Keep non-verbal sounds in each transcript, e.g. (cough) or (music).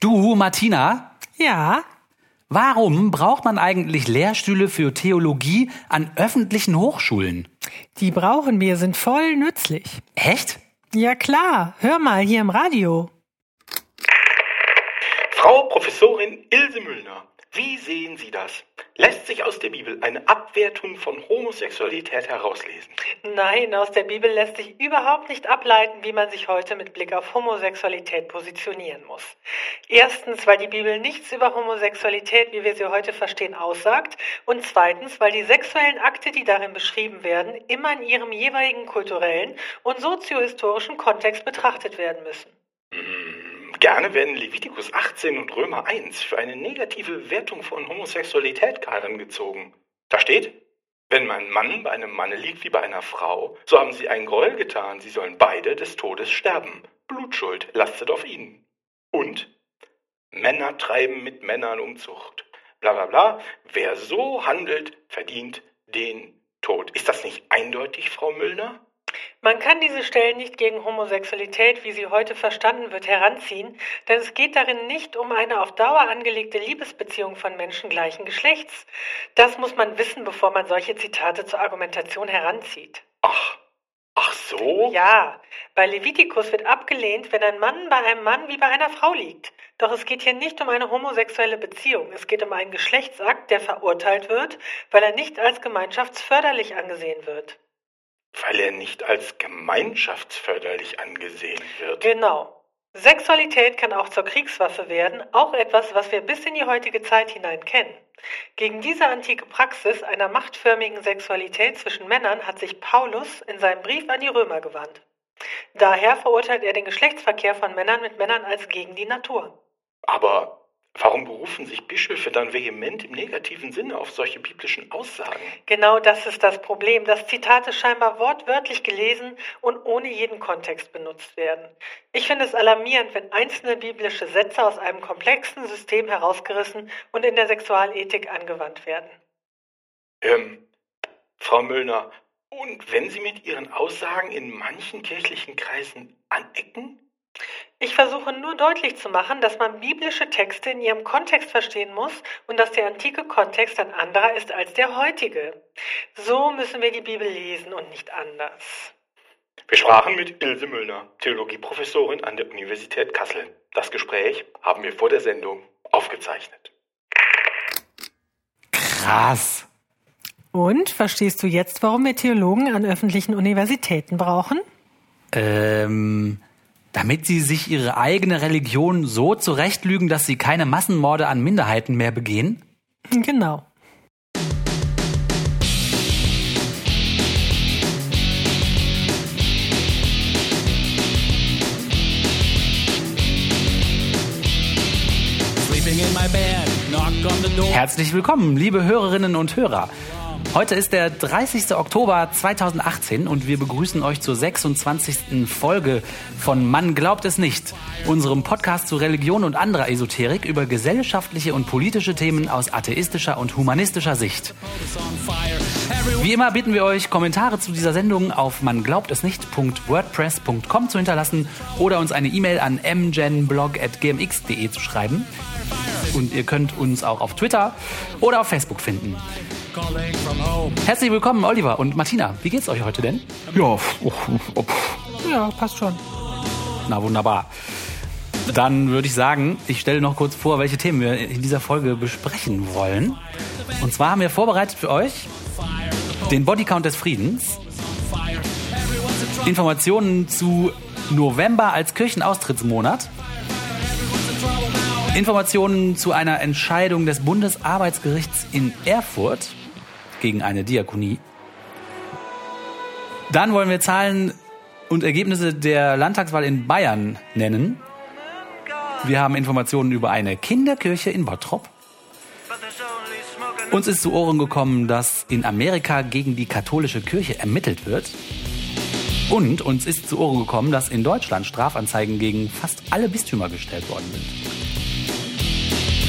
Du, Martina, Ja, warum braucht man eigentlich Lehrstühle für Theologie an öffentlichen Hochschulen? die brauchen wir, sind voll nützlich. Echt? Ja klar, hör mal hier im Radio. Frau Professorin Ilse Müllner, wie sehen Sie das? Lässt sich aus der Bibel eine Abwertung von Homosexualität herauslesen? Nein, aus der Bibel lässt sich überhaupt nicht ableiten, wie man sich heute mit Blick auf Homosexualität positionieren muss. Erstens, weil die Bibel nichts über Homosexualität, wie wir sie heute verstehen, aussagt. Und zweitens, weil die sexuellen Akte, die darin beschrieben werden, immer in ihrem jeweiligen kulturellen und soziohistorischen Kontext betrachtet werden müssen. Gerne werden Levitikus 18 und Römer 1 für eine negative Wertung von Homosexualität herangezogen. Da steht, wenn mein Mann bei einem Manne liegt wie bei einer Frau, so haben sie einen Gräuel getan, sie sollen beide des Todes sterben. Blutschuld lastet auf ihnen. Und Männer treiben mit Männern Umzucht. Bla bla bla. Wer so handelt, verdient den Tod. Ist das nicht eindeutig, Frau Müllner? Man kann diese Stellen nicht gegen Homosexualität, wie sie heute verstanden wird, heranziehen, denn es geht darin nicht um eine auf Dauer angelegte Liebesbeziehung von Menschen gleichen Geschlechts. Das muss man wissen, bevor man solche Zitate zur Argumentation heranzieht. Ach, ach so? Ja, bei Levitikus wird abgelehnt, wenn ein Mann bei einem Mann wie bei einer Frau liegt. Doch es geht hier nicht um eine homosexuelle Beziehung. Es geht um einen Geschlechtsakt, der verurteilt wird, weil er nicht als gemeinschaftsförderlich angesehen wird. Weil er nicht als gemeinschaftsförderlich angesehen wird. Genau. Sexualität kann auch zur Kriegswaffe werden, auch etwas, was wir bis in die heutige Zeit hinein kennen. Gegen diese antike Praxis einer machtförmigen Sexualität zwischen Männern hat sich Paulus in seinem Brief an die Römer gewandt. Daher verurteilt er den Geschlechtsverkehr von Männern mit Männern als gegen die Natur. Aber warum berufen sich Bischöfe dann vehement im negativen Sinne auf solche biblischen Aussagen? Genau das ist das Problem. Das Zitat ist scheinbar wortwörtlich gelesen und ohne jeden Kontext benutzt werden. Ich finde es alarmierend, wenn einzelne biblische Sätze aus einem komplexen System herausgerissen und in der Sexualethik angewandt werden. Ähm, Frau Müllner, und wenn Sie mit Ihren Aussagen in manchen kirchlichen Kreisen anecken? Ich versuche nur deutlich zu machen, dass man biblische Texte in ihrem Kontext verstehen muss und dass der antike Kontext ein anderer ist als der heutige. So müssen wir die Bibel lesen und nicht anders. Wir sprachen mit Ilse Müllner, Theologieprofessorin an der Universität Kassel. Das Gespräch haben wir vor der Sendung aufgezeichnet. Krass. Und verstehst du jetzt, warum wir Theologen an öffentlichen Universitäten brauchen? Ähm, damit sie sich ihre eigene Religion so zurechtlügen, dass sie keine Massenmorde an Minderheiten mehr begehen? Genau. Herzlich willkommen, liebe Hörerinnen und Hörer. Heute ist der 30. Oktober 2018 und wir begrüßen euch zur 26. Folge von Man glaubt es nicht, unserem Podcast zu Religion und anderer Esoterik über gesellschaftliche und politische Themen aus atheistischer und humanistischer Sicht. Wie immer bitten wir euch, Kommentare zu dieser Sendung auf manglaubt-es-nicht.wordpress.com zu hinterlassen oder uns eine E-Mail an mgenblog.gmx.de zu schreiben. Und ihr könnt uns auch auf Twitter oder auf Facebook finden. Herzlich willkommen, Oliver und Martina. Wie geht's euch heute denn? Ja, Ja, passt schon. Na wunderbar. Dann würde ich sagen, ich stelle noch kurz vor, welche Themen wir in dieser Folge besprechen wollen. Und zwar haben wir vorbereitet für euch den Bodycount des Friedens, Informationen zu November als Kirchenaustrittsmonat, Informationen zu einer Entscheidung des Bundesarbeitsgerichts in Erfurt gegen eine Diakonie. Dann wollen wir Zahlen und Ergebnisse der Landtagswahl in Bayern nennen. Wir haben Informationen über eine Kinderkirche in Bottrop. Uns ist zu Ohren gekommen, dass in Amerika gegen die katholische Kirche ermittelt wird. Und uns ist zu Ohren gekommen, dass in Deutschland Strafanzeigen gegen fast alle Bistümer gestellt worden sind.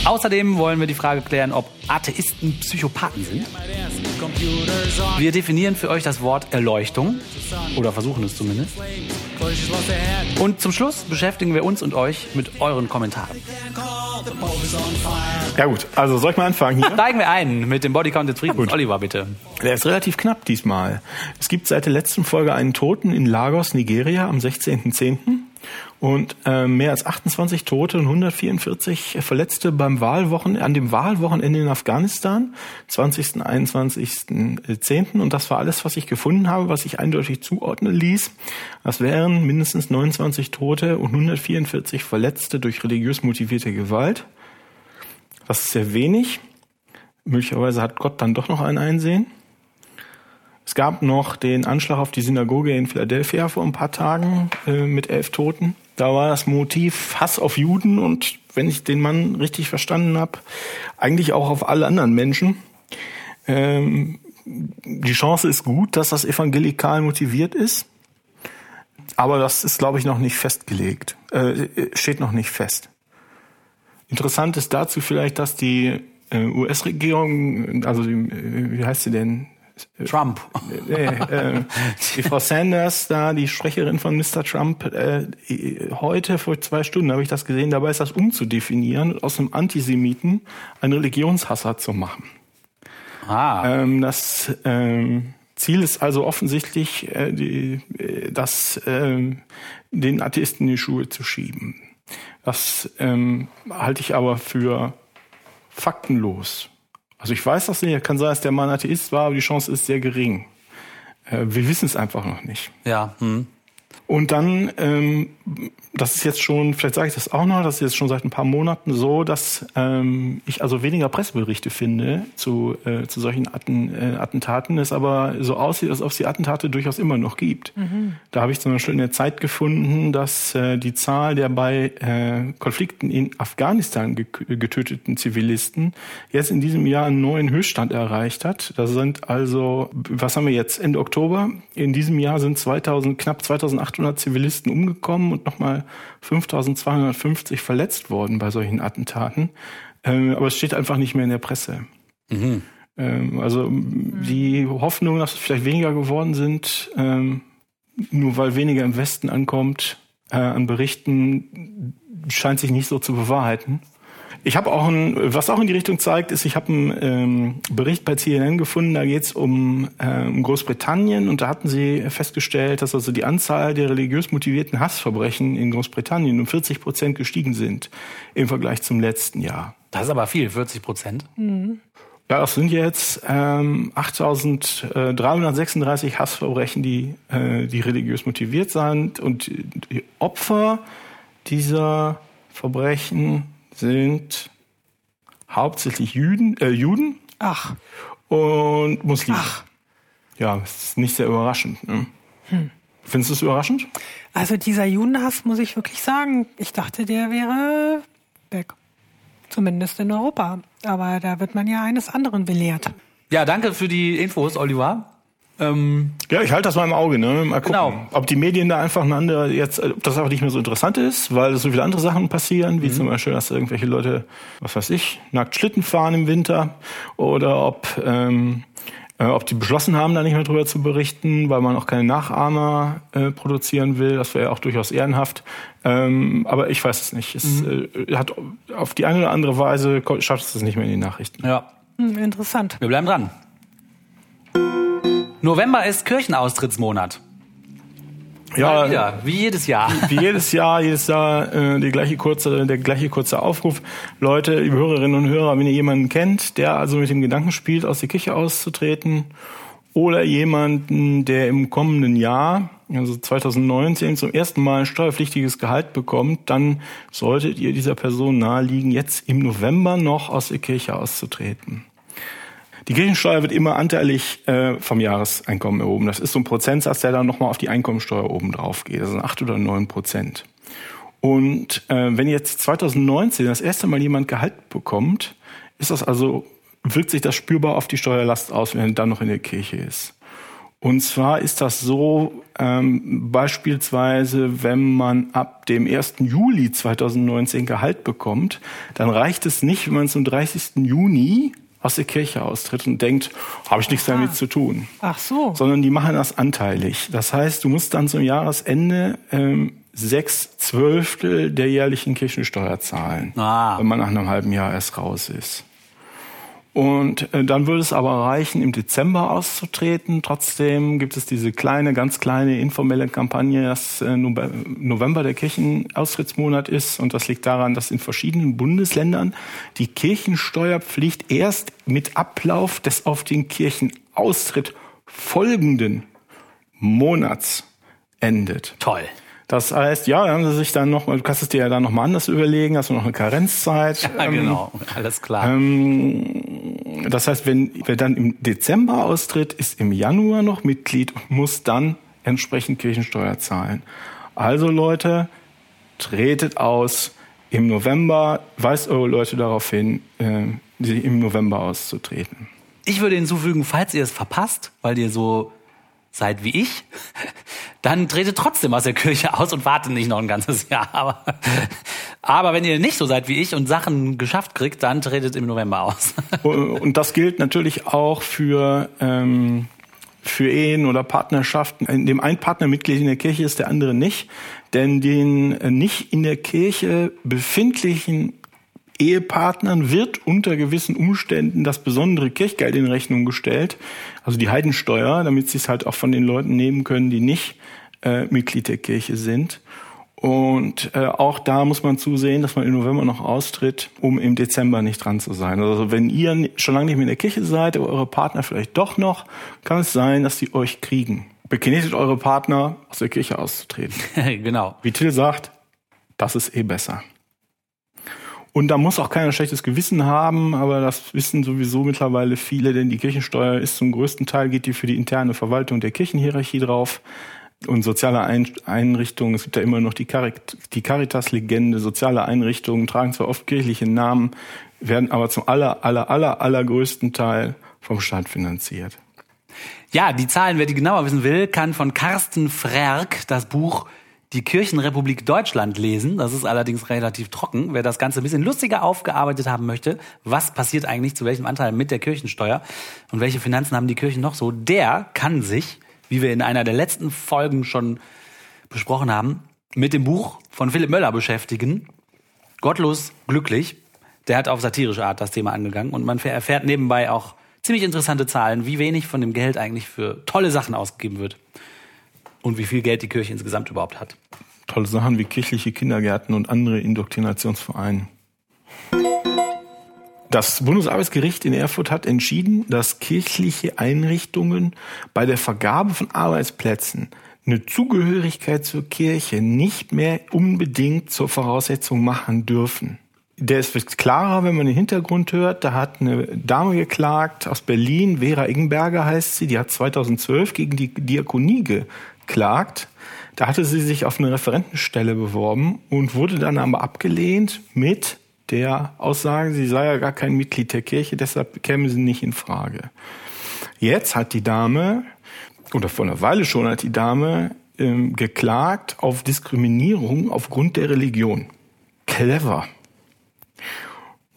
Außerdem wollen wir die Frage klären, ob Atheisten Psychopathen sind. Wir definieren für euch das Wort Erleuchtung oder versuchen es zumindest. Und zum Schluss beschäftigen wir uns und euch mit euren Kommentaren. Ja gut, also soll ich mal anfangen hier? (laughs) Steigen wir ein mit dem Bodycount des Friedens. Oliver, bitte. Der ist relativ knapp diesmal. Es gibt seit der letzten Folge einen Toten in Lagos, Nigeria, am 16.10. Und äh, mehr als 28 Tote und 144 Verletzte beim Wahlwochen an dem Wahlwochenende in Afghanistan, 20. 21.10. Und das war alles, was ich gefunden habe, was ich eindeutig zuordnen ließ. Das wären mindestens 29 Tote und 144 Verletzte durch religiös motivierte Gewalt. Das ist sehr wenig. Möglicherweise hat Gott dann doch noch ein Einsehen. Es gab noch den Anschlag auf die Synagoge in Philadelphia vor ein paar Tagen äh, mit elf Toten. Da war das Motiv Hass auf Juden und, wenn ich den Mann richtig verstanden habe, eigentlich auch auf alle anderen Menschen. Ähm, die Chance ist gut, dass das evangelikal motiviert ist, aber das ist, glaube ich, noch nicht festgelegt, äh, steht noch nicht fest. Interessant ist dazu vielleicht, dass die äh, US-Regierung, also die, äh, wie heißt sie denn? Trump. Nee, äh, die Frau Sanders, da die Sprecherin von Mr. Trump, äh, heute vor zwei Stunden habe ich das gesehen, dabei ist das umzudefinieren, und aus einem Antisemiten einen Religionshasser zu machen. Ah. Ähm, das ähm, Ziel ist also offensichtlich, äh, die, äh, das ähm, den Atheisten in die Schuhe zu schieben. Das ähm, halte ich aber für faktenlos. Also ich weiß das nicht, kann sein, dass der Mann Atheist war, aber die Chance ist sehr gering. Äh, wir wissen es einfach noch nicht. Ja. Hm. Und dann, ähm, das ist jetzt schon, vielleicht sage ich das auch noch, das ist jetzt schon seit ein paar Monaten so, dass ähm, ich also weniger Presseberichte finde zu, äh, zu solchen Atten, äh, Attentaten, es aber so aussieht, als ob es die Attentate durchaus immer noch gibt. Da habe ich zum Beispiel in der Zeit gefunden, dass äh, die Zahl der bei äh, Konflikten in Afghanistan ge- getöteten Zivilisten jetzt in diesem Jahr einen neuen Höchststand erreicht hat. Das sind also, was haben wir jetzt, Ende Oktober? In diesem Jahr sind 2000, knapp 2800 Zivilisten umgekommen und nochmal 5250 verletzt worden bei solchen Attentaten. Ähm, aber es steht einfach nicht mehr in der Presse. Ähm, also die Hoffnung, dass es vielleicht weniger geworden sind, ähm, nur weil weniger im Westen ankommt, äh, an Berichten, scheint sich nicht so zu bewahrheiten. Ich habe auch ein, was auch in die Richtung zeigt, ist, ich habe einen ähm, Bericht bei CNN gefunden, da geht es um, äh, um Großbritannien und da hatten sie festgestellt, dass also die Anzahl der religiös motivierten Hassverbrechen in Großbritannien um 40 Prozent gestiegen sind im Vergleich zum letzten Jahr. Das ist aber viel, 40 Prozent. Ja, das sind jetzt ähm, 8.336 Hassverbrechen, die, äh, die religiös motiviert sind. Und die Opfer dieser Verbrechen sind hauptsächlich Juden, äh, Juden Ach, und Muslime. Ja, das ist nicht sehr überraschend. Ne? Findest du es überraschend? also dieser Judenhass, muss ich wirklich sagen, ich dachte, der wäre weg. Zumindest in Europa. Aber da wird man ja eines anderen belehrt. Ja, danke für die Infos, Oliver. Ähm, Ja, ich halte das mal im Auge, ne? Mal gucken, Genau. ob die Medien da einfach einander jetzt, ob das einfach nicht mehr so interessant ist, weil so viele andere Sachen passieren, wie zum Beispiel, dass irgendwelche Leute, was weiß ich, nackt Schlitten fahren im Winter oder ob, ähm, äh, ob die beschlossen haben, da nicht mehr drüber zu berichten, weil man auch keine Nachahmer äh, produzieren will. Das wäre ja auch durchaus ehrenhaft. Ähm, aber ich weiß es nicht. Es äh, hat auf die eine oder andere Weise schafft es das nicht mehr in die Nachrichten. ja, Hm, interessant. wir bleiben dran. November ist Kirchenaustrittsmonat. Mal wieder, wie jedes Jahr. wie jedes Jahr, jedes Jahr äh, die gleiche kurze, der gleiche kurze Aufruf. Leute, liebe Hörerinnen und Hörer, wenn ihr jemanden kennt, der also mit dem Gedanken spielt, aus der Kirche auszutreten, oder jemanden, der im kommenden Jahr, also 2019, zum ersten Mal ein steuerpflichtiges Gehalt bekommt, dann solltet ihr dieser Person naheliegen, jetzt im November noch aus der Kirche auszutreten. Die Kirchensteuer wird immer anteilig äh, vom Jahreseinkommen erhoben. Das ist so ein Prozentsatz, der dann nochmal auf die Einkommensteuer oben drauf geht. Das sind acht oder neun Prozent. Und äh, wenn jetzt 2019 das erste Mal jemand Gehalt bekommt, ist das also, wirkt sich das spürbar auf die Steuerlast aus, wenn er dann noch in der Kirche ist. Und zwar ist das so, ähm, beispielsweise, wenn man ab dem 1. Juli 2019 Gehalt bekommt, dann reicht es nicht, wenn man zum 30. Juni aus der Kirche austritt und denkt, habe ich nichts damit zu tun. Ach so. Sondern die machen das anteilig. Das heißt, du musst dann zum Jahresende ähm, sechs Zwölftel der jährlichen Kirchensteuer zahlen, Ah. wenn man nach einem halben Jahr erst raus ist. Und äh, dann würde es aber reichen, im Dezember auszutreten. Trotzdem gibt es diese kleine, ganz kleine informelle Kampagne, dass äh, Nove- November der Kirchenaustrittsmonat ist. Und das liegt daran, dass in verschiedenen Bundesländern die Kirchensteuerpflicht erst mit Ablauf des auf den Kirchenaustritt folgenden Monats endet. Toll. Das heißt, ja, haben sie sich dann noch, du kannst es dir ja dann noch mal anders überlegen, hast du noch eine Karenzzeit. Ja, Ähm, genau. Alles klar. ähm, das heißt, wenn wer dann im Dezember austritt, ist im Januar noch Mitglied und muss dann entsprechend Kirchensteuer zahlen. Also Leute, tretet aus im November, weist eure Leute darauf hin, äh, im November auszutreten. Ich würde hinzufügen, falls ihr es verpasst, weil ihr so seid wie ich, (laughs) dann tretet trotzdem aus der Kirche aus und wartet nicht noch ein ganzes (laughs) Jahr. Aber, aber wenn ihr nicht so seid wie ich und Sachen geschafft kriegt, dann tretet im November aus. (laughs) Und das gilt natürlich auch für, ähm, für Ehen oder Partnerschaften, in dem ein Partner Mitglied in der Kirche ist, der andere nicht. Denn den äh, nicht in der Kirche befindlichen Ehepartnern wird unter gewissen Umständen das besondere Kirchgeld in Rechnung gestellt, also die Heidensteuer, damit sie es halt auch von den Leuten nehmen können, die nicht äh, Mitglied der Kirche sind. Und äh, auch da muss man zusehen, dass man im November noch austritt, um im Dezember nicht dran zu sein. Also wenn ihr schon lange nicht mehr in der Kirche seid, aber eure Partner vielleicht doch noch, kann es sein, dass die euch kriegen. Beknetet eure Partner, aus der Kirche auszutreten. (laughs) genau. Wie Till sagt, das ist eh besser. Und da muss auch keiner schlechtes Gewissen haben, aber das wissen sowieso mittlerweile viele, denn die Kirchensteuer ist zum größten Teil geht die für die interne Verwaltung der Kirchenhierarchie drauf und soziale Ein Einrichtungen. Es gibt ja immer noch die Caritas-Legende. Soziale Einrichtungen tragen zwar oft kirchliche Namen, werden aber zum aller, aller, aller, allergrößten Teil vom Staat finanziert. Ja, die Zahlen, wer die genauer wissen will, kann von Carsten Frerk das Buch Die Kirchenrepublik Deutschland lesen. Das ist allerdings relativ trocken. Wer das Ganze ein bisschen lustiger aufgearbeitet haben möchte, was passiert eigentlich zu welchem Anteil mit der Kirchensteuer und welche Finanzen haben die Kirchen noch so, der kann sich, wie wir in einer der letzten Folgen schon besprochen haben, mit dem Buch von Philipp Möller beschäftigen. Gottlos glücklich. Der hat auf satirische Art das Thema angegangen und man erfährt nebenbei auch ziemlich interessante Zahlen, wie wenig von dem Geld eigentlich für tolle Sachen ausgegeben wird und wie viel Geld die Kirche insgesamt überhaupt hat. Tolle Sachen wie kirchliche Kindergärten und andere Indoktrinationsvereine. Das Bundesarbeitsgericht in Erfurt hat entschieden, dass kirchliche Einrichtungen bei der Vergabe von Arbeitsplätzen eine Zugehörigkeit zur Kirche nicht mehr unbedingt zur Voraussetzung machen dürfen. Der ist klarer, wenn man den Hintergrund hört. Da hat eine Dame geklagt aus Berlin, Vera Ingenberger heißt sie, die hat 2012 gegen die Diakonie geklagt. Da hatte sie sich auf eine Referentenstelle beworben und wurde dann aber abgelehnt mit der Aussage, sie sei ja gar kein Mitglied der Kirche, deshalb käme sie nicht in Frage. Jetzt hat die Dame, oder vor einer Weile schon hat die Dame ähm, geklagt auf Diskriminierung aufgrund der Religion. Clever.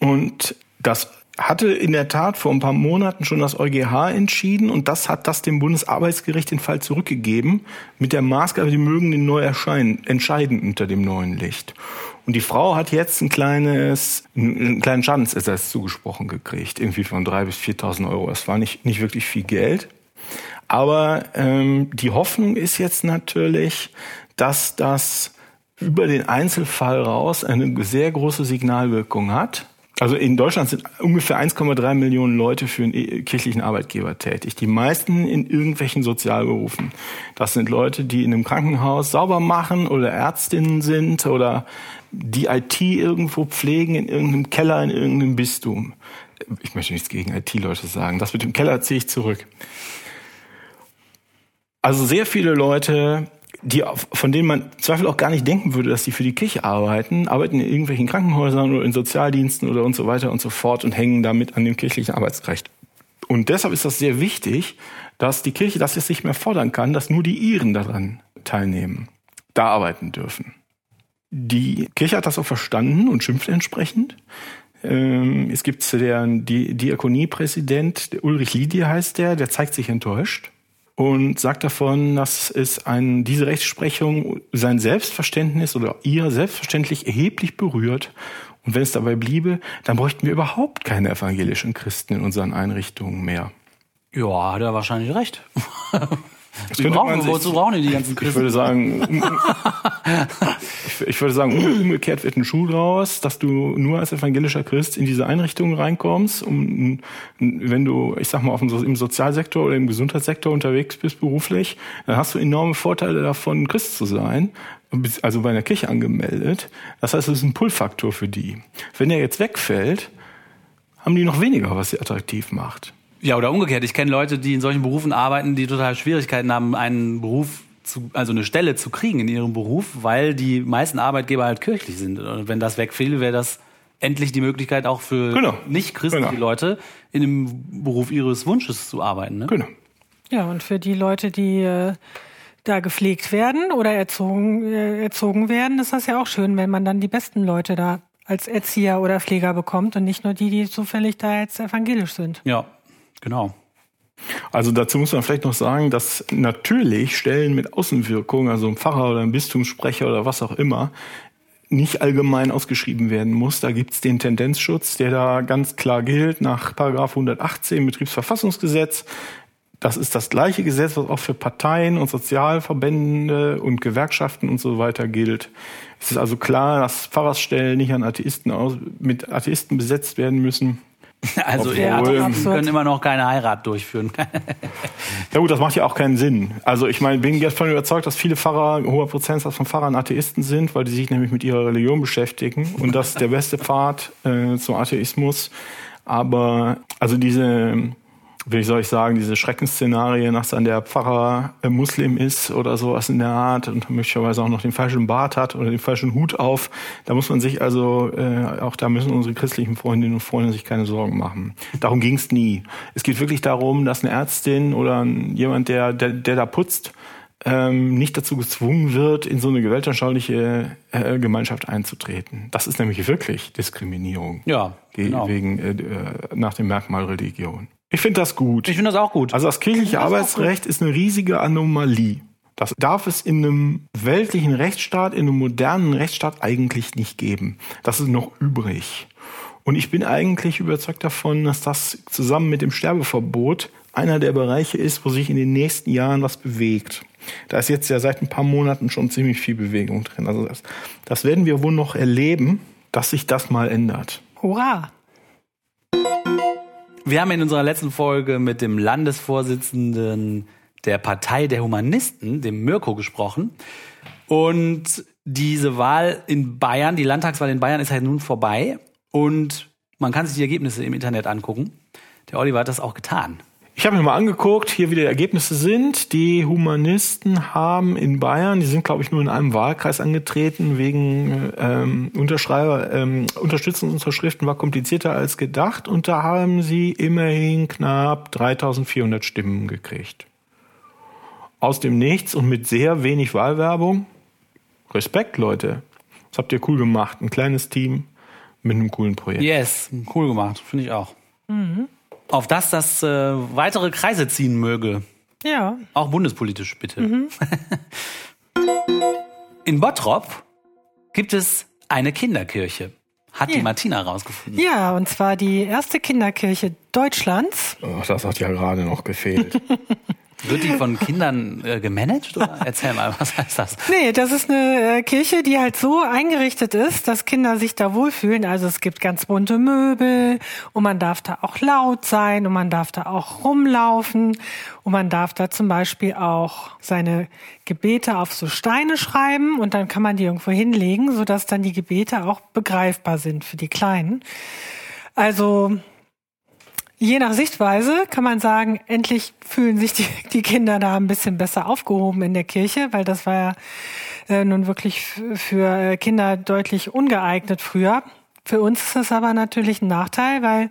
Und das hatte in der Tat vor ein paar Monaten schon das EuGH entschieden und das hat das dem Bundesarbeitsgericht den Fall zurückgegeben mit der Maßgabe, die mögen den neu erscheinen, entscheiden unter dem neuen Licht. Und die Frau hat jetzt ein kleines, einen kleinen Schadensersatz zugesprochen gekriegt, irgendwie von drei bis 4.000 Euro. Das war nicht, nicht wirklich viel Geld. Aber ähm, die Hoffnung ist jetzt natürlich, dass das über den Einzelfall raus eine sehr große Signalwirkung hat. Also in Deutschland sind ungefähr 1,3 Millionen Leute für einen kirchlichen Arbeitgeber tätig. Die meisten in irgendwelchen Sozialberufen. Das sind Leute, die in einem Krankenhaus sauber machen oder Ärztinnen sind oder die IT irgendwo pflegen in irgendeinem Keller in irgendeinem Bistum. Ich möchte nichts gegen IT-Leute sagen. Das mit dem Keller ziehe ich zurück. Also sehr viele Leute, die von denen man Zweifel auch gar nicht denken würde, dass die für die Kirche arbeiten, arbeiten in irgendwelchen Krankenhäusern oder in Sozialdiensten oder und so weiter und so fort und hängen damit an dem kirchlichen Arbeitsrecht. Und deshalb ist das sehr wichtig, dass die Kirche das jetzt nicht mehr fordern kann, dass nur die Iren daran teilnehmen, da arbeiten dürfen. Die Kirche hat das auch verstanden und schimpft entsprechend. Ähm, es gibt Di Diakoniepräsident, Ulrich Lidie heißt der, der zeigt sich enttäuscht und sagt davon, dass es ein, diese Rechtsprechung sein Selbstverständnis oder ihr selbstverständlich erheblich berührt. Und wenn es dabei bliebe, dann bräuchten wir überhaupt keine evangelischen Christen in unseren Einrichtungen mehr. Ja, hat er wahrscheinlich recht. (laughs) Könnte brauchen, sich- wozu brauchen die die ganzen Ich Christen? würde sagen, um, ich, ich würde sagen, um- umgekehrt wird ein Schuh draus, dass du nur als evangelischer Christ in diese Einrichtungen reinkommst, um, wenn du, ich sag mal, auf dem, im Sozialsektor oder im Gesundheitssektor unterwegs bist beruflich, dann hast du enorme Vorteile davon, Christ zu sein, also bei einer Kirche angemeldet. Das heißt, es ist ein Pull-Faktor für die. Wenn der jetzt wegfällt, haben die noch weniger, was sie attraktiv macht. Ja, oder umgekehrt. Ich kenne Leute, die in solchen Berufen arbeiten, die total Schwierigkeiten haben, einen Beruf zu, also eine Stelle zu kriegen in ihrem Beruf, weil die meisten Arbeitgeber halt kirchlich sind. Und wenn das wegfiel, wäre das endlich die Möglichkeit auch für Genau. nicht christliche Genau. Leute in dem Beruf ihres Wunsches zu arbeiten. Ne? Genau. Ja, und für die Leute, die äh, da gepflegt werden oder erzogen, äh, erzogen werden, ist das ja auch schön, wenn man dann die besten Leute da als Erzieher oder Pfleger bekommt und nicht nur die, die zufällig da jetzt evangelisch sind. Ja, genau. Also dazu muss man vielleicht noch sagen, dass natürlich Stellen mit Außenwirkung, also ein Pfarrer oder ein Bistumssprecher oder was auch immer, nicht allgemein ausgeschrieben werden muss. Da gibt's den Tendenzschutz, der da ganz klar gilt nach Paragraph 118 Betriebsverfassungsgesetz. Das ist das gleiche Gesetz, was auch für Parteien und Sozialverbände und Gewerkschaften und so weiter gilt. Es ist also klar, dass Pfarrersstellen nicht an Atheisten aus, mit Atheisten besetzt werden müssen. (laughs) Also Obwohl- ja, die Absurd. können immer noch keine Heirat durchführen. (laughs) Ja gut, das macht ja auch keinen Sinn. Also ich meine, bin jetzt von überzeugt, dass viele Pfarrer, ein hoher Prozentsatz von Pfarrern Atheisten sind, weil die sich nämlich mit ihrer Religion beschäftigen und das ist der beste Pfad äh, zum Atheismus. Aber also diese, wie soll ich sagen, diese Schreckensszenarien, dass dann der Pfarrer äh, Muslim ist oder sowas in der Art und möglicherweise auch noch den falschen Bart hat oder den falschen Hut auf, da muss man sich also, äh, auch da müssen unsere christlichen Freundinnen und Freunde sich keine Sorgen machen. Darum ging es nie. Es geht wirklich darum, dass eine Ärztin oder jemand, der, der, der da putzt, ähm, nicht dazu gezwungen wird, in so eine gewaltanschauliche äh, Gemeinschaft einzutreten. Das ist nämlich wirklich Diskriminierung Ja, ge- genau. wegen äh, äh, nach dem Merkmal Religion. Ich finde das gut. Ich finde das auch gut. Also das kirchliche Arbeitsrecht ist eine riesige Anomalie. Das darf es in einem weltlichen Rechtsstaat, in einem modernen Rechtsstaat eigentlich nicht geben. Das ist noch übrig. Und ich bin eigentlich überzeugt davon, dass das zusammen mit dem Sterbeverbot einer der Bereiche ist, wo sich in den nächsten Jahren was bewegt. Da ist jetzt ja seit ein paar Monaten schon ziemlich viel Bewegung drin. Also das, das werden wir wohl noch erleben, dass sich das mal ändert. Hurra! Wir haben in unserer letzten Folge mit dem Landesvorsitzenden der Partei der Humanisten, dem Mirko, gesprochen. Und diese Wahl in Bayern, die Landtagswahl in Bayern ist halt nun vorbei. Und man kann sich die Ergebnisse im Internet angucken. Der Oliver hat das auch getan. Ich habe mir mal angeguckt, hier wie die Ergebnisse sind. Die Humanisten haben in Bayern, die sind glaube ich nur in einem Wahlkreis angetreten, wegen ähm, Unterschreiber, ähm, Unterstützungsunterschriften war komplizierter als gedacht und da haben sie immerhin knapp 3400 Stimmen gekriegt. Aus dem Nichts und mit sehr wenig Wahlwerbung. Respekt, Leute. Das habt ihr cool gemacht. Ein kleines Team mit einem coolen Projekt. Yes, cool gemacht, finde ich auch. Auf dass das äh, weitere Kreise ziehen möge. Ja, Auch bundespolitisch, bitte. (laughs) In Bottrop gibt es eine Kinderkirche. Hat die Ja. Martina rausgefunden. ja, und zwar die erste Kinderkirche Deutschlands. Ach, das hat ja gerade noch gefehlt. (laughs) Wird die von Kindern äh, gemanagt? Oder? Erzähl mal, was heißt das? Nee, das ist eine äh, Kirche, die halt so eingerichtet ist, dass Kinder sich da wohlfühlen. Also es gibt ganz bunte Möbel und man darf da auch laut sein und man darf da auch rumlaufen und man darf da zum Beispiel auch seine Gebete auf so Steine schreiben und dann kann man die irgendwo hinlegen, sodass dann die Gebete auch begreifbar sind für die Kleinen. Also Je nach Sichtweise kann man sagen, endlich fühlen sich die, die Kinder da ein bisschen besser aufgehoben in der Kirche, weil das war ja äh, nun wirklich für äh, Kinder deutlich ungeeignet früher. Für uns ist das aber natürlich ein Nachteil, weil,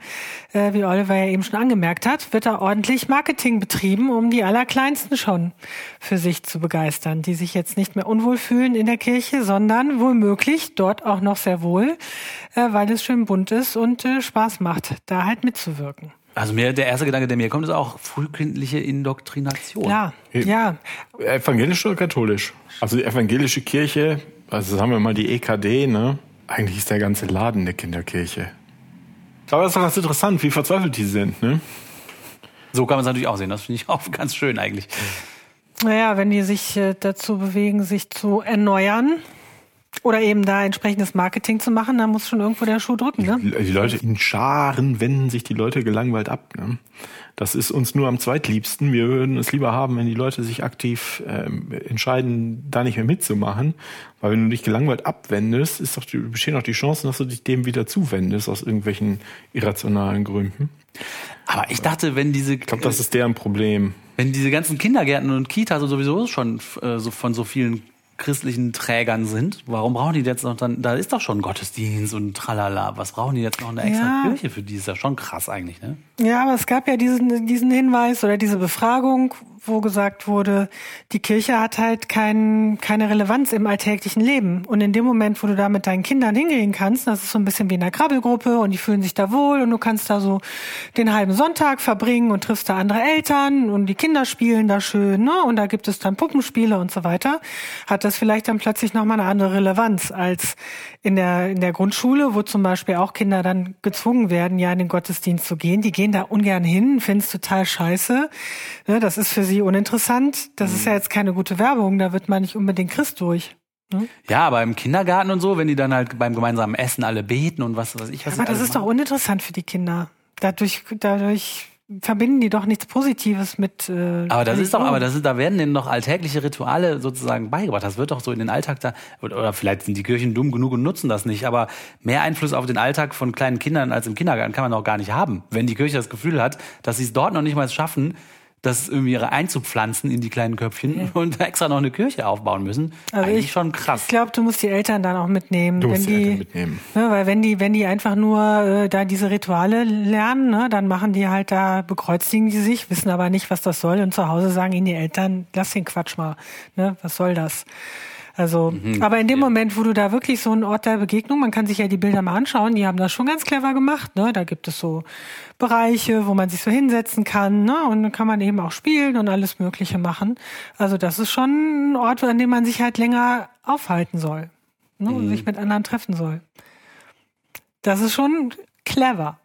äh, wie Oliver ja eben schon angemerkt hat, wird da ordentlich Marketing betrieben, um die Allerkleinsten schon für sich zu begeistern, die sich jetzt nicht mehr unwohl fühlen in der Kirche, sondern womöglich dort auch noch sehr wohl, äh, weil es schön bunt ist und äh, Spaß macht, da halt mitzuwirken. Also mir, der erste Gedanke, der mir kommt, ist auch frühkindliche Indoktrination. Klar, ja. Evangelisch oder katholisch? Also die evangelische Kirche, also sagen wir mal die EKD, ne? Eigentlich ist der ganze Laden eine Kinderkirche. Aber das ist doch ganz interessant, wie verzweifelt die sind, ne? So kann man es natürlich auch sehen. Das finde ich auch (laughs) ganz schön eigentlich. Naja, wenn die sich äh, dazu bewegen, sich zu erneuern oder eben da entsprechendes Marketing zu machen, dann muss schon irgendwo der Schuh drücken, ne? Die Leute in Scharen wenden sich die Leute gelangweilt ab. Ne? Das ist uns nur am zweitliebsten. Wir würden es lieber haben, wenn die Leute sich aktiv ähm, entscheiden, da nicht mehr mitzumachen. Weil wenn du dich gelangweilt abwendest, ist doch die, bestehen auch die Chancen, dass du dich dem wieder zuwendest aus irgendwelchen irrationalen Gründen. Aber ich dachte, wenn diese, Ich glaube, das ist deren Problem. wenn diese ganzen Kindergärten und Kitas und sowieso schon äh, so von so vielen christlichen Trägern sind, warum brauchen die jetzt noch dann, da ist doch schon Gottesdienst und tralala, was brauchen die jetzt noch eine extra Ja. Kirche für die? Ist ja schon krass eigentlich, ne? Ja, aber es gab ja diesen, diesen Hinweis oder diese Befragung, wo gesagt wurde, die Kirche hat halt kein, keine Relevanz im alltäglichen Leben. Und in dem Moment, wo du da mit deinen Kindern hingehen kannst, das ist so ein bisschen wie in einer Krabbelgruppe und die fühlen sich da wohl und du kannst da so den halben Sonntag verbringen und triffst da andere Eltern und die Kinder spielen da schön, ne? Und da gibt es dann Puppenspiele und so weiter, hat das vielleicht dann plötzlich nochmal eine andere Relevanz als in der, in der Grundschule, wo zum Beispiel auch Kinder dann gezwungen werden, ja in den Gottesdienst zu gehen. Die gehen da ungern hin, finden es total scheiße. Ne, das ist für sie uninteressant. Das ist ja jetzt keine gute Werbung, da wird man nicht unbedingt Christ durch. Ja, aber im Kindergarten und so, wenn die dann halt beim gemeinsamen Essen alle beten und was weiß ich was. Aber das ist doch machen. uninteressant für die Kinder. Dadurch, dadurch verbinden die doch nichts Positives mit. Äh, Aber das ist doch, aber das ist, da werden denen doch alltägliche Rituale sozusagen beigebracht. Das wird doch so in den Alltag da, oder oder vielleicht sind die Kirchen dumm genug und nutzen das nicht, aber mehr Einfluss auf den Alltag von kleinen Kindern als im Kindergarten kann man doch gar nicht haben. Wenn die Kirche das Gefühl hat, dass sie es dort noch nicht mal schaffen, das irgendwie ihre einzupflanzen in die kleinen Köpfchen und extra noch eine Kirche aufbauen müssen. Also Eigentlich ich- schon krass. Ich glaube, du musst die Eltern dann auch mitnehmen. Du wenn musst die die, Eltern mitnehmen. Ne, weil wenn die, wenn die einfach nur äh, da diese Rituale lernen, ne, dann machen die halt da, bekreuzigen die sich, wissen aber nicht, was das soll und zu Hause sagen ihnen die Eltern, lass den Quatsch mal, ne, was soll das? Also, Mhm. aber in dem Moment, wo du da wirklich so einen Ort der Begegnung, man kann sich ja die Bilder mal anschauen, die haben das schon ganz clever gemacht, ne? Da gibt es so Bereiche, wo man sich so hinsetzen kann, ne? Und dann kann man eben auch spielen und alles Mögliche machen. Also das ist schon ein Ort, an dem man sich halt länger aufhalten soll, ne? Und sich mit anderen treffen soll. Das ist schon clever.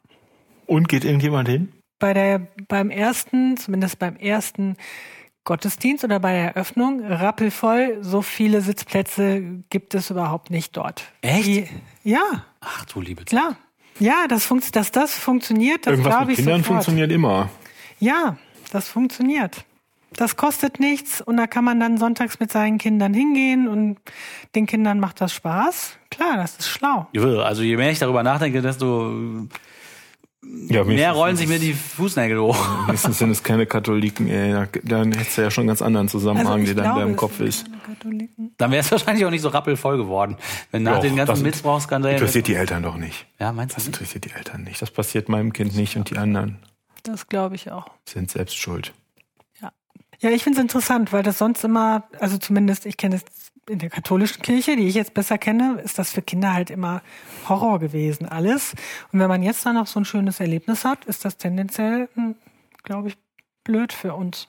Und geht irgendjemand hin? Bei der, beim ersten, zumindest beim ersten Gottesdienst oder bei der Eröffnung, rappelvoll, so viele Sitzplätze gibt es überhaupt nicht dort. Echt? Die, ja, Ach du liebe Zeit. klar. Ja, das funkt, dass das funktioniert, das Irgendwas glaube mit ich Kindern sofort. funktioniert immer. Ja, das funktioniert. Das kostet nichts und da kann man dann sonntags mit seinen Kindern hingehen und den Kindern macht das Spaß. Klar, das ist schlau. Also je mehr ich darüber nachdenke, desto Ja, mehr rollen sich mir die Fußnägel hoch. Meistens sind es keine Katholiken, ey. Da- Dann hättest du ja schon einen ganz anderen Zusammenhang, Also der dann da im Kopf ist. Dann wäre es wahrscheinlich auch nicht so rappelvoll geworden. Wenn nach Doch, den ganzen das Missbrauchsskandalen. Interessiert die Eltern doch nicht. Ja, meinst du? Das nicht? interessiert die Eltern nicht. Das passiert meinem Kind nicht und die anderen Das glaube ich auch. sind selbst schuld. Ja, ich finde es interessant, weil das sonst immer, also zumindest ich kenne es in der katholischen Kirche, die ich jetzt besser kenne, ist das für Kinder halt immer Horror gewesen, alles. Und wenn man jetzt dann noch so ein schönes Erlebnis hat, ist das tendenziell, glaube ich, blöd für uns.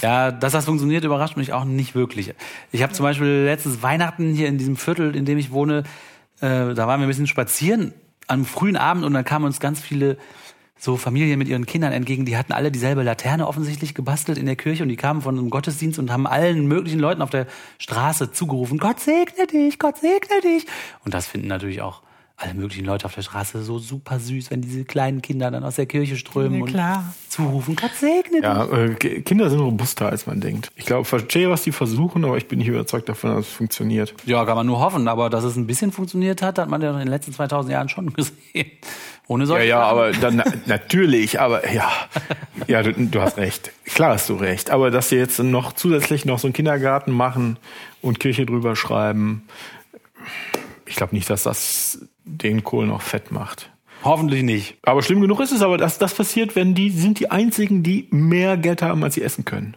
Ja, dass das funktioniert, überrascht mich auch nicht wirklich. Ich habe zum Beispiel letztes Weihnachten hier in diesem Viertel, in dem ich wohne, äh, da waren wir ein bisschen spazieren am frühen Abend und dann kamen uns ganz viele so Familien mit ihren Kindern entgegen, die hatten alle dieselbe Laterne offensichtlich gebastelt in der Kirche und die kamen von einem Gottesdienst und haben allen möglichen Leuten auf der Straße zugerufen, Gott segne dich, Gott segne dich. Und das finden natürlich auch alle möglichen Leute auf der Straße so super süß, wenn diese kleinen Kinder dann aus der Kirche strömen Ja, klar. und zurufen, Gott segne dich. Ja, äh, Ki- Kinder sind robuster, als man denkt. Ich glaube, verstehe, was die versuchen, aber ich bin nicht überzeugt davon, dass es funktioniert. Ja, kann man nur hoffen, aber dass es ein bisschen funktioniert hat, hat man ja in den letzten 2000 Jahren schon (laughs) gesehen. Ohne Ja, solche ja, Sachen. aber dann na- natürlich, aber ja, ja, du, du hast recht. Klar hast du recht. Aber dass sie jetzt noch zusätzlich noch so einen Kindergarten machen und Kirche drüber schreiben, ich glaube nicht, dass das den Kohl noch fett macht. Hoffentlich nicht. Aber schlimm genug ist es aber, dass das passiert, wenn die sind die einzigen, die mehr Geld haben, als sie essen können.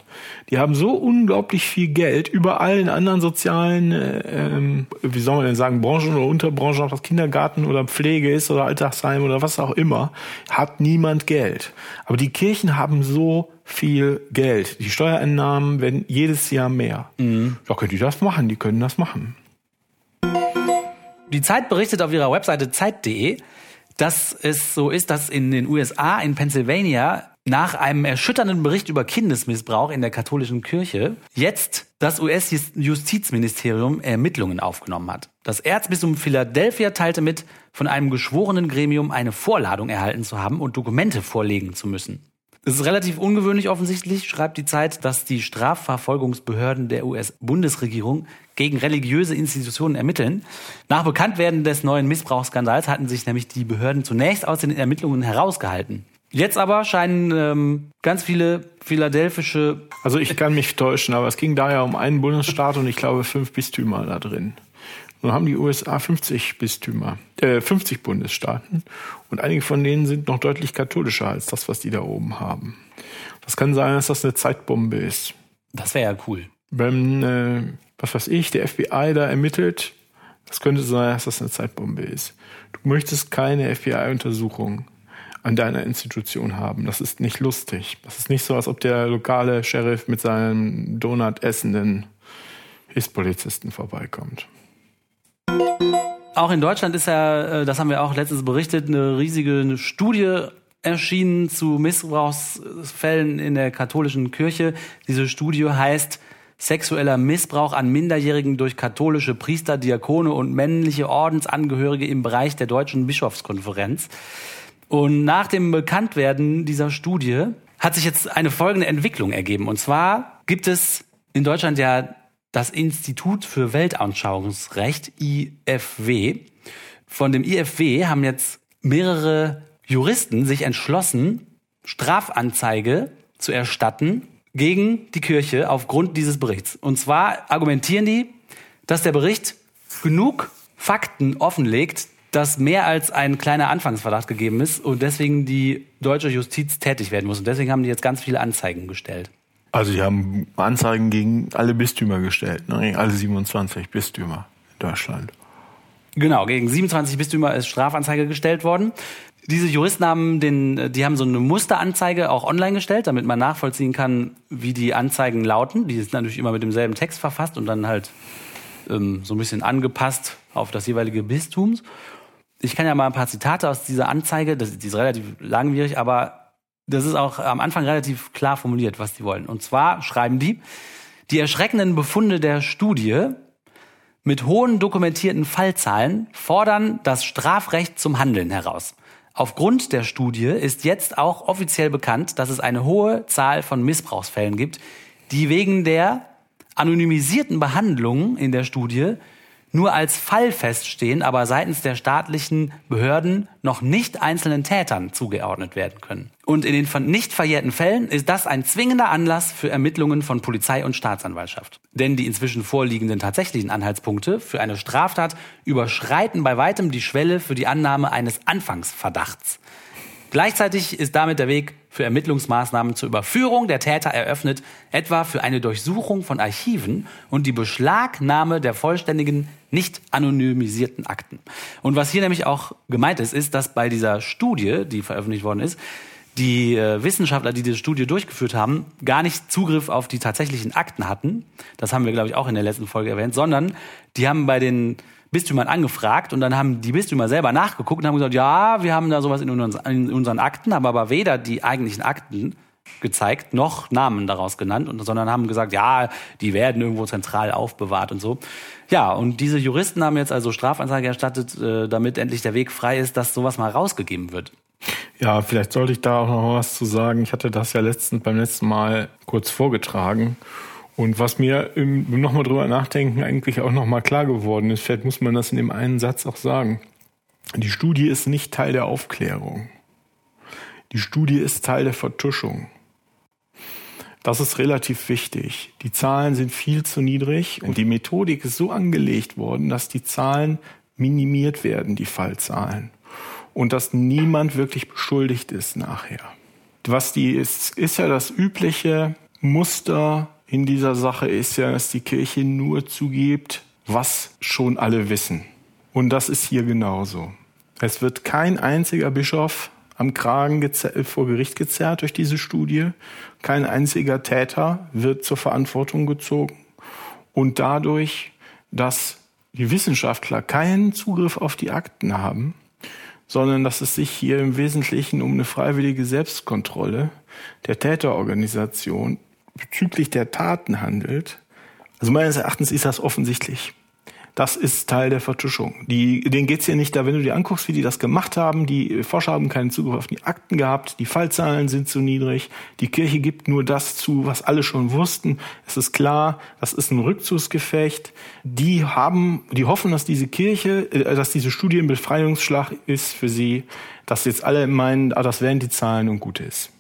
Die haben so unglaublich viel Geld überall in anderen sozialen, äh, ähm, wie soll man denn sagen, Branchen oder Unterbranchen, ob das Kindergarten oder Pflege ist oder Alltagsheim oder was auch immer, hat niemand Geld. Aber die Kirchen haben so viel Geld. Die Steuereinnahmen werden jedes Jahr mehr. Mhm. Ja, können die das machen? Die können das machen. Die Zeit berichtet auf ihrer Webseite zeit.de, dass es so ist, dass in den USA, in Pennsylvania, nach einem erschütternden Bericht über Kindesmissbrauch in der katholischen Kirche jetzt das US-Justizministerium Ermittlungen aufgenommen hat. Das Erzbistum Philadelphia teilte mit, von einem geschworenen Gremium eine Vorladung erhalten zu haben und Dokumente vorlegen zu müssen. Es ist relativ ungewöhnlich offensichtlich, schreibt die Zeit, dass die Strafverfolgungsbehörden der US-Bundesregierung gegen religiöse Institutionen ermitteln. Nach Bekanntwerden des neuen Missbrauchsskandals hatten sich nämlich die Behörden zunächst aus den Ermittlungen herausgehalten. Jetzt aber scheinen ähm, ganz viele philadelphische. Also ich kann mich täuschen, aber es ging da ja um einen Bundesstaat und ich glaube fünf Bistümer da drin. Nun haben die USA 50 Bistümer, äh, 50 Bundesstaaten und einige von denen sind noch deutlich katholischer als das, was die da oben haben. Das kann sein, dass das eine Zeitbombe ist. Das wäre ja cool. Wenn, äh, was weiß ich, der FBI da ermittelt, das könnte sein, dass das eine Zeitbombe ist. Du möchtest keine FBI-Untersuchung an deiner Institution haben. Das ist nicht lustig. Das ist nicht so, als ob der lokale Sheriff mit seinem Donut essenden Hilfspolizisten vorbeikommt. Auch in Deutschland ist ja, äh, das haben wir auch letztens berichtet, eine riesige Studie erschienen zu Missbrauchsfällen in der katholischen Kirche. Diese Studie heißt Sexueller Missbrauch an Minderjährigen durch katholische Priester, Diakone und männliche Ordensangehörige im Bereich der Deutschen Bischofskonferenz. Und nach dem Bekanntwerden dieser Studie hat sich jetzt eine folgende Entwicklung ergeben. Und zwar gibt es in Deutschland ja das Institut für Weltanschauungsrecht, IFW. Von dem IFW haben jetzt mehrere Juristen sich entschlossen, Strafanzeige zu erstatten gegen die Kirche aufgrund dieses Berichts. Und zwar argumentieren die, dass der Bericht genug Fakten offenlegt, dass mehr als ein kleiner Anfangsverdacht gegeben ist und deswegen die deutsche Justiz tätig werden muss. Und deswegen haben die jetzt ganz viele Anzeigen gestellt. Also die haben Anzeigen gegen alle Bistümer gestellt, ne? alle 27 Bistümer in Deutschland. Genau, gegen 27 Bistümer ist Strafanzeige gestellt worden. Diese Juristen haben den, die haben so eine Musteranzeige auch online gestellt, damit man nachvollziehen kann, wie die Anzeigen lauten. Die sind natürlich immer mit demselben Text verfasst und dann halt ähm, so ein bisschen angepasst auf das jeweilige Bistums. Ich kann ja mal ein paar Zitate aus dieser Anzeige, das, die ist relativ langwierig, aber das ist auch am Anfang relativ klar formuliert, was die wollen. Und zwar schreiben die, die erschreckenden Befunde der Studie mit hohen dokumentierten Fallzahlen fordern das Strafrecht zum Handeln heraus. Aufgrund der Studie ist jetzt auch offiziell bekannt, dass es eine hohe Zahl von Missbrauchsfällen gibt, die wegen der anonymisierten Behandlung in der Studie nur als Fall feststehen, aber seitens der staatlichen Behörden noch nicht einzelnen Tätern zugeordnet werden können. Und in den nicht verjährten Fällen ist das ein zwingender Anlass für Ermittlungen von Polizei und Staatsanwaltschaft. Denn die inzwischen vorliegenden tatsächlichen Anhaltspunkte für eine Straftat überschreiten bei weitem die Schwelle für die Annahme eines Anfangsverdachts. Gleichzeitig ist damit der Weg für Ermittlungsmaßnahmen zur Überführung der Täter eröffnet, etwa für eine Durchsuchung von Archiven und die Beschlagnahme der vollständigen, nicht anonymisierten Akten. Und was hier nämlich auch gemeint ist, ist, dass bei dieser Studie, die veröffentlicht worden ist, die äh, Wissenschaftler, die diese Studie durchgeführt haben, gar nicht Zugriff auf die tatsächlichen Akten hatten. Das haben wir, glaube ich, auch in der letzten Folge erwähnt, sondern die haben bei den Bistümern angefragt und dann haben die Bistümer selber nachgeguckt und haben gesagt, ja, wir haben da sowas in, uns, in unseren Akten, haben aber weder die eigentlichen Akten gezeigt, noch Namen daraus genannt, sondern haben gesagt, ja, die werden irgendwo zentral aufbewahrt und so. Ja, und diese Juristen haben jetzt also Strafanzeige erstattet, äh, damit endlich der Weg frei ist, dass sowas mal rausgegeben wird. Ja, vielleicht sollte ich da auch noch was zu sagen. Ich hatte das ja letztens, beim letzten Mal kurz vorgetragen. Und was mir nochmal drüber nachdenken eigentlich auch nochmal klar geworden ist, vielleicht muss man das in dem einen Satz auch sagen. Die Studie ist nicht Teil der Aufklärung. Die Studie ist Teil der Vertuschung. Das ist relativ wichtig. Die Zahlen sind viel zu niedrig und die Methodik ist so angelegt worden, dass die Zahlen minimiert werden, die Fallzahlen. Und dass niemand wirklich beschuldigt ist nachher. Was die ist, ist ja das übliche Muster in dieser Sache ist ja, dass die Kirche nur zugibt, was schon alle wissen. Und das ist hier genauso. Es wird kein einziger Bischof am Kragen vor Gericht gezerrt durch diese Studie. Kein einziger Täter wird zur Verantwortung gezogen. Und dadurch, dass die Wissenschaftler keinen Zugriff auf die Akten haben, sondern dass es sich hier im Wesentlichen um eine freiwillige Selbstkontrolle der Täterorganisation bezüglich der Taten handelt. Also meines Erachtens ist das offensichtlich. Das ist Teil der Vertuschung. Die, denen geht's ja nicht da, wenn du dir anguckst, wie die das gemacht haben. Die Forscher haben keinen Zugriff auf die Akten gehabt. Die Fallzahlen sind zu niedrig. Die Kirche gibt nur das zu, was alle schon wussten. Es ist klar, das ist ein Rückzugsgefecht. Die haben, die hoffen, dass diese Kirche, äh, dass diese Studie ein Befreiungsschlag ist für sie, dass jetzt alle meinen, ah, das wären die Zahlen und gut ist.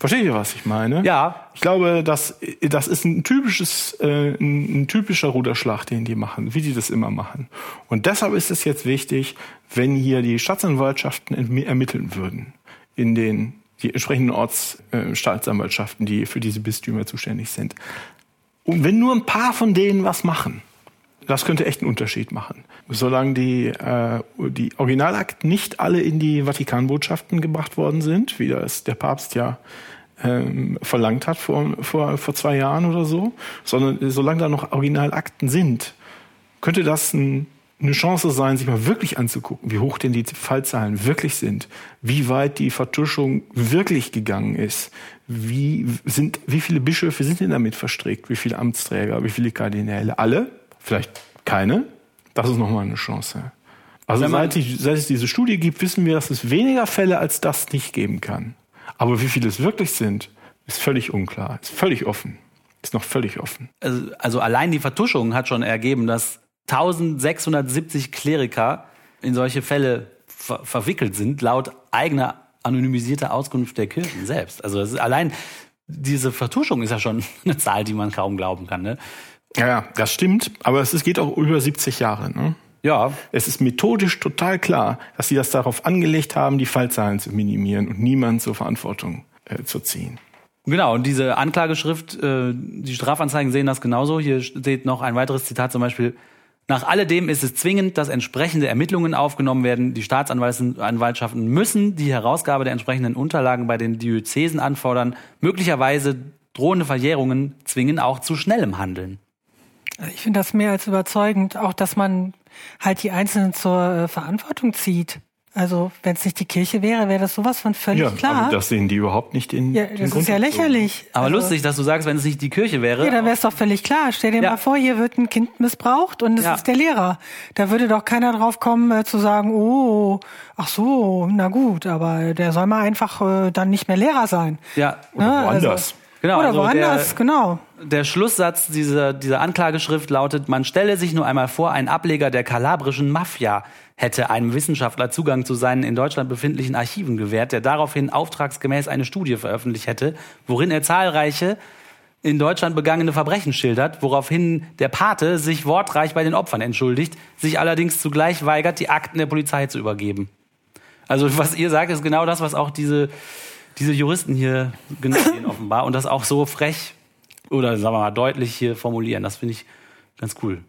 Versteht ihr, was ich meine? Ja. Ich glaube, das, das ist ein typisches, äh, ein, ein typischer Ruderschlag, den die machen, wie die das immer machen. Und deshalb ist es jetzt wichtig, wenn hier die Staatsanwaltschaften ermitteln würden in den die entsprechenden Ortsstaatsanwaltschaften, äh, die für diese Bistümer zuständig sind. Und wenn nur ein paar von denen was machen, das könnte echt einen Unterschied machen. Solange die, äh, die Originalakten nicht alle in die Vatikanbotschaften gebracht worden sind, wie das der Papst ja ähm, verlangt hat vor, vor, vor zwei Jahren oder so, sondern solange da noch Originalakten sind, könnte das ein, eine Chance sein, sich mal wirklich anzugucken, wie hoch denn die Fallzahlen wirklich sind, wie weit die Vertuschung wirklich gegangen ist, wie sind, wie viele Bischöfe sind denn damit verstrickt, wie viele Amtsträger, wie viele Kardinäle, alle, vielleicht keine, das ist nochmal eine Chance. Also seit, ich, seit es diese Studie gibt, wissen wir, dass es weniger Fälle als das nicht geben kann. Aber wie viele es wirklich sind, ist völlig unklar, ist völlig offen, ist noch völlig offen. Also, also allein die Vertuschung hat schon ergeben, dass 1670 Kleriker in solche Fälle ver verwickelt sind, laut eigener anonymisierter Auskunft der Kirchen selbst. Also allein diese Vertuschung ist ja schon (laughs) eine Zahl, die man kaum glauben kann. Ne? Ja, ja, das stimmt, aber es geht auch über 70 Jahre. Ne? Ja. Es ist methodisch total klar, dass sie das darauf angelegt haben, die Fallzahlen zu minimieren und niemand zur Verantwortung äh, zu ziehen. Genau, und diese Anklageschrift, äh, die Strafanzeigen sehen das genauso. Hier steht noch ein weiteres Zitat zum Beispiel. Nach alledem ist es zwingend, dass entsprechende Ermittlungen aufgenommen werden. Die Staatsanwaltschaften müssen die Herausgabe der entsprechenden Unterlagen bei den Diözesen anfordern. Möglicherweise drohende Verjährungen zwingen auch zu schnellem Handeln. Ich finde das mehr als überzeugend, auch dass man halt die Einzelnen zur äh, Verantwortung zieht. Also wenn es nicht die Kirche wäre, wäre das sowas von völlig ja, klar. Aber das sehen die überhaupt nicht in. Ja, das ist ja lächerlich. Aber also, lustig, dass du sagst, wenn es nicht die Kirche wäre. Ja, dann wäre es doch völlig klar. Stell dir ja. mal vor, hier wird ein Kind missbraucht und es ja. ist der Lehrer. Da würde doch keiner drauf kommen äh, zu sagen, oh, ach so, na gut, aber der soll mal einfach äh, dann nicht mehr Lehrer sein. Ja, oder ne? woanders. Also, Genau, Oder also woanders, der, genau. Der Schlusssatz dieser, dieser Anklageschrift lautet, man stelle sich nur einmal vor, ein Ableger der kalabrischen Mafia hätte einem Wissenschaftler Zugang zu seinen in Deutschland befindlichen Archiven gewährt, der daraufhin auftragsgemäß eine Studie veröffentlicht hätte, worin er zahlreiche in Deutschland begangene Verbrechen schildert, woraufhin der Pate sich wortreich bei den Opfern entschuldigt, sich allerdings zugleich weigert, die Akten der Polizei zu übergeben. Also was ihr sagt, ist genau das, was auch diese diese Juristen hier genau sehen offenbar und das auch so frech oder sagen wir mal deutlich hier formulieren. Das finde ich ganz cool.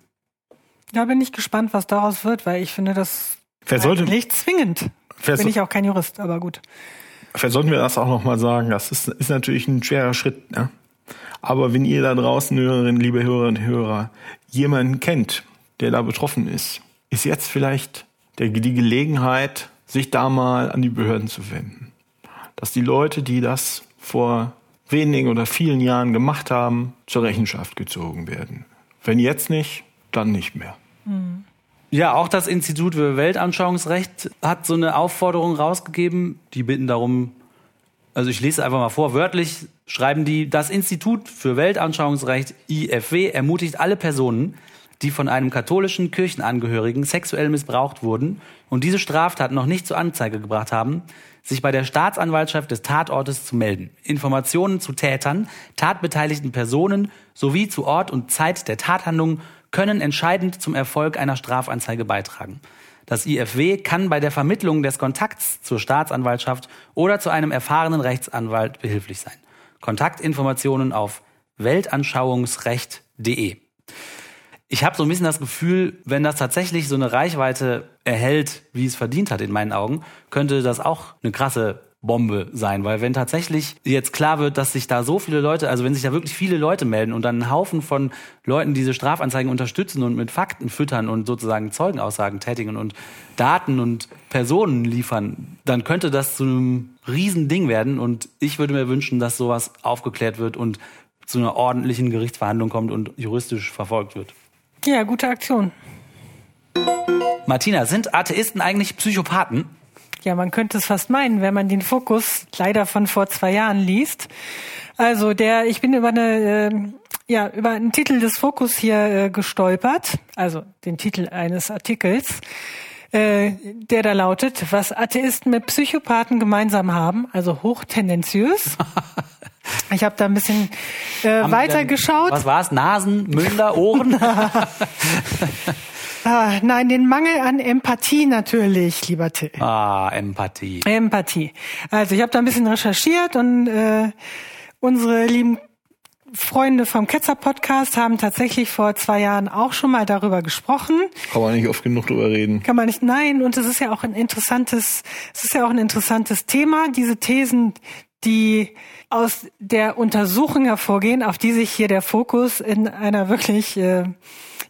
Da bin ich gespannt, was daraus wird, weil ich finde das sollte, nicht zwingend. Bin ich auch kein Jurist, aber gut. Vielleicht sollten wir das auch nochmal sagen. Das ist, ist natürlich ein schwerer Schritt. Ne? Aber wenn ihr da draußen, Hörerinnen, liebe Hörerinnen und Hörer, jemanden kennt, der da betroffen ist, ist jetzt vielleicht der, die Gelegenheit, sich da mal an die Behörden zu wenden dass die Leute, die das vor wenigen oder vielen Jahren gemacht haben, zur Rechenschaft gezogen werden. Wenn jetzt nicht, dann nicht mehr. Mhm. Ja, auch das Institut für Weltanschauungsrecht hat so eine Aufforderung rausgegeben. Die bitten darum, also ich lese einfach mal vor, wörtlich schreiben die, das Institut für Weltanschauungsrecht IFW ermutigt alle Personen, die von einem katholischen Kirchenangehörigen sexuell missbraucht wurden und diese Straftat noch nicht zur Anzeige gebracht haben, sich bei der Staatsanwaltschaft des Tatortes zu melden. Informationen zu Tätern, tatbeteiligten Personen sowie zu Ort und Zeit der Tathandlung können entscheidend zum Erfolg einer Strafanzeige beitragen. Das IFW kann bei der Vermittlung des Kontakts zur Staatsanwaltschaft oder zu einem erfahrenen Rechtsanwalt behilflich sein. Kontaktinformationen auf weltanschauungsrecht.de. Ich habe so ein bisschen das Gefühl, wenn das tatsächlich so eine Reichweite erhält, wie es verdient hat in meinen Augen, könnte das auch eine krasse Bombe sein, weil wenn tatsächlich jetzt klar wird, dass sich da so viele Leute, also wenn sich da wirklich viele Leute melden und dann ein Haufen von Leuten diese Strafanzeigen unterstützen und mit Fakten füttern und sozusagen Zeugenaussagen tätigen und Daten und Personen liefern, dann könnte das zu einem Riesending werden und ich würde mir wünschen, dass sowas aufgeklärt wird und zu einer ordentlichen Gerichtsverhandlung kommt und juristisch verfolgt wird. Ja, gute Aktion. Martina, sind Atheisten eigentlich Psychopathen? Ja, man könnte es fast meinen, wenn man den Fokus leider von vor zwei Jahren liest. Also der, ich bin über eine, äh, ja, über einen Titel des Fokus hier äh, gestolpert, also den Titel eines Artikels, äh, der da lautet, was Atheisten mit Psychopathen gemeinsam haben, also hochtendenziös. (laughs) Ich habe da ein bisschen äh, weiter geschaut. Was war's? Nasen, Münder, Ohren? (laughs) (laughs) Ah, nein, den Mangel an Empathie natürlich, lieber Till. ah, Empathie. Empathie. Also ich habe da ein bisschen recherchiert und äh, unsere lieben Freunde vom Ketzer Podcast haben tatsächlich vor zwei Jahren auch schon mal darüber gesprochen. Kann man nicht oft genug drüber reden. Kann man nicht, nein, und es ist ja auch ein interessantes, es ist ja auch ein interessantes Thema, diese Thesen, die aus der Untersuchung hervorgehen, auf die sich hier der Fokus in einer wirklich äh,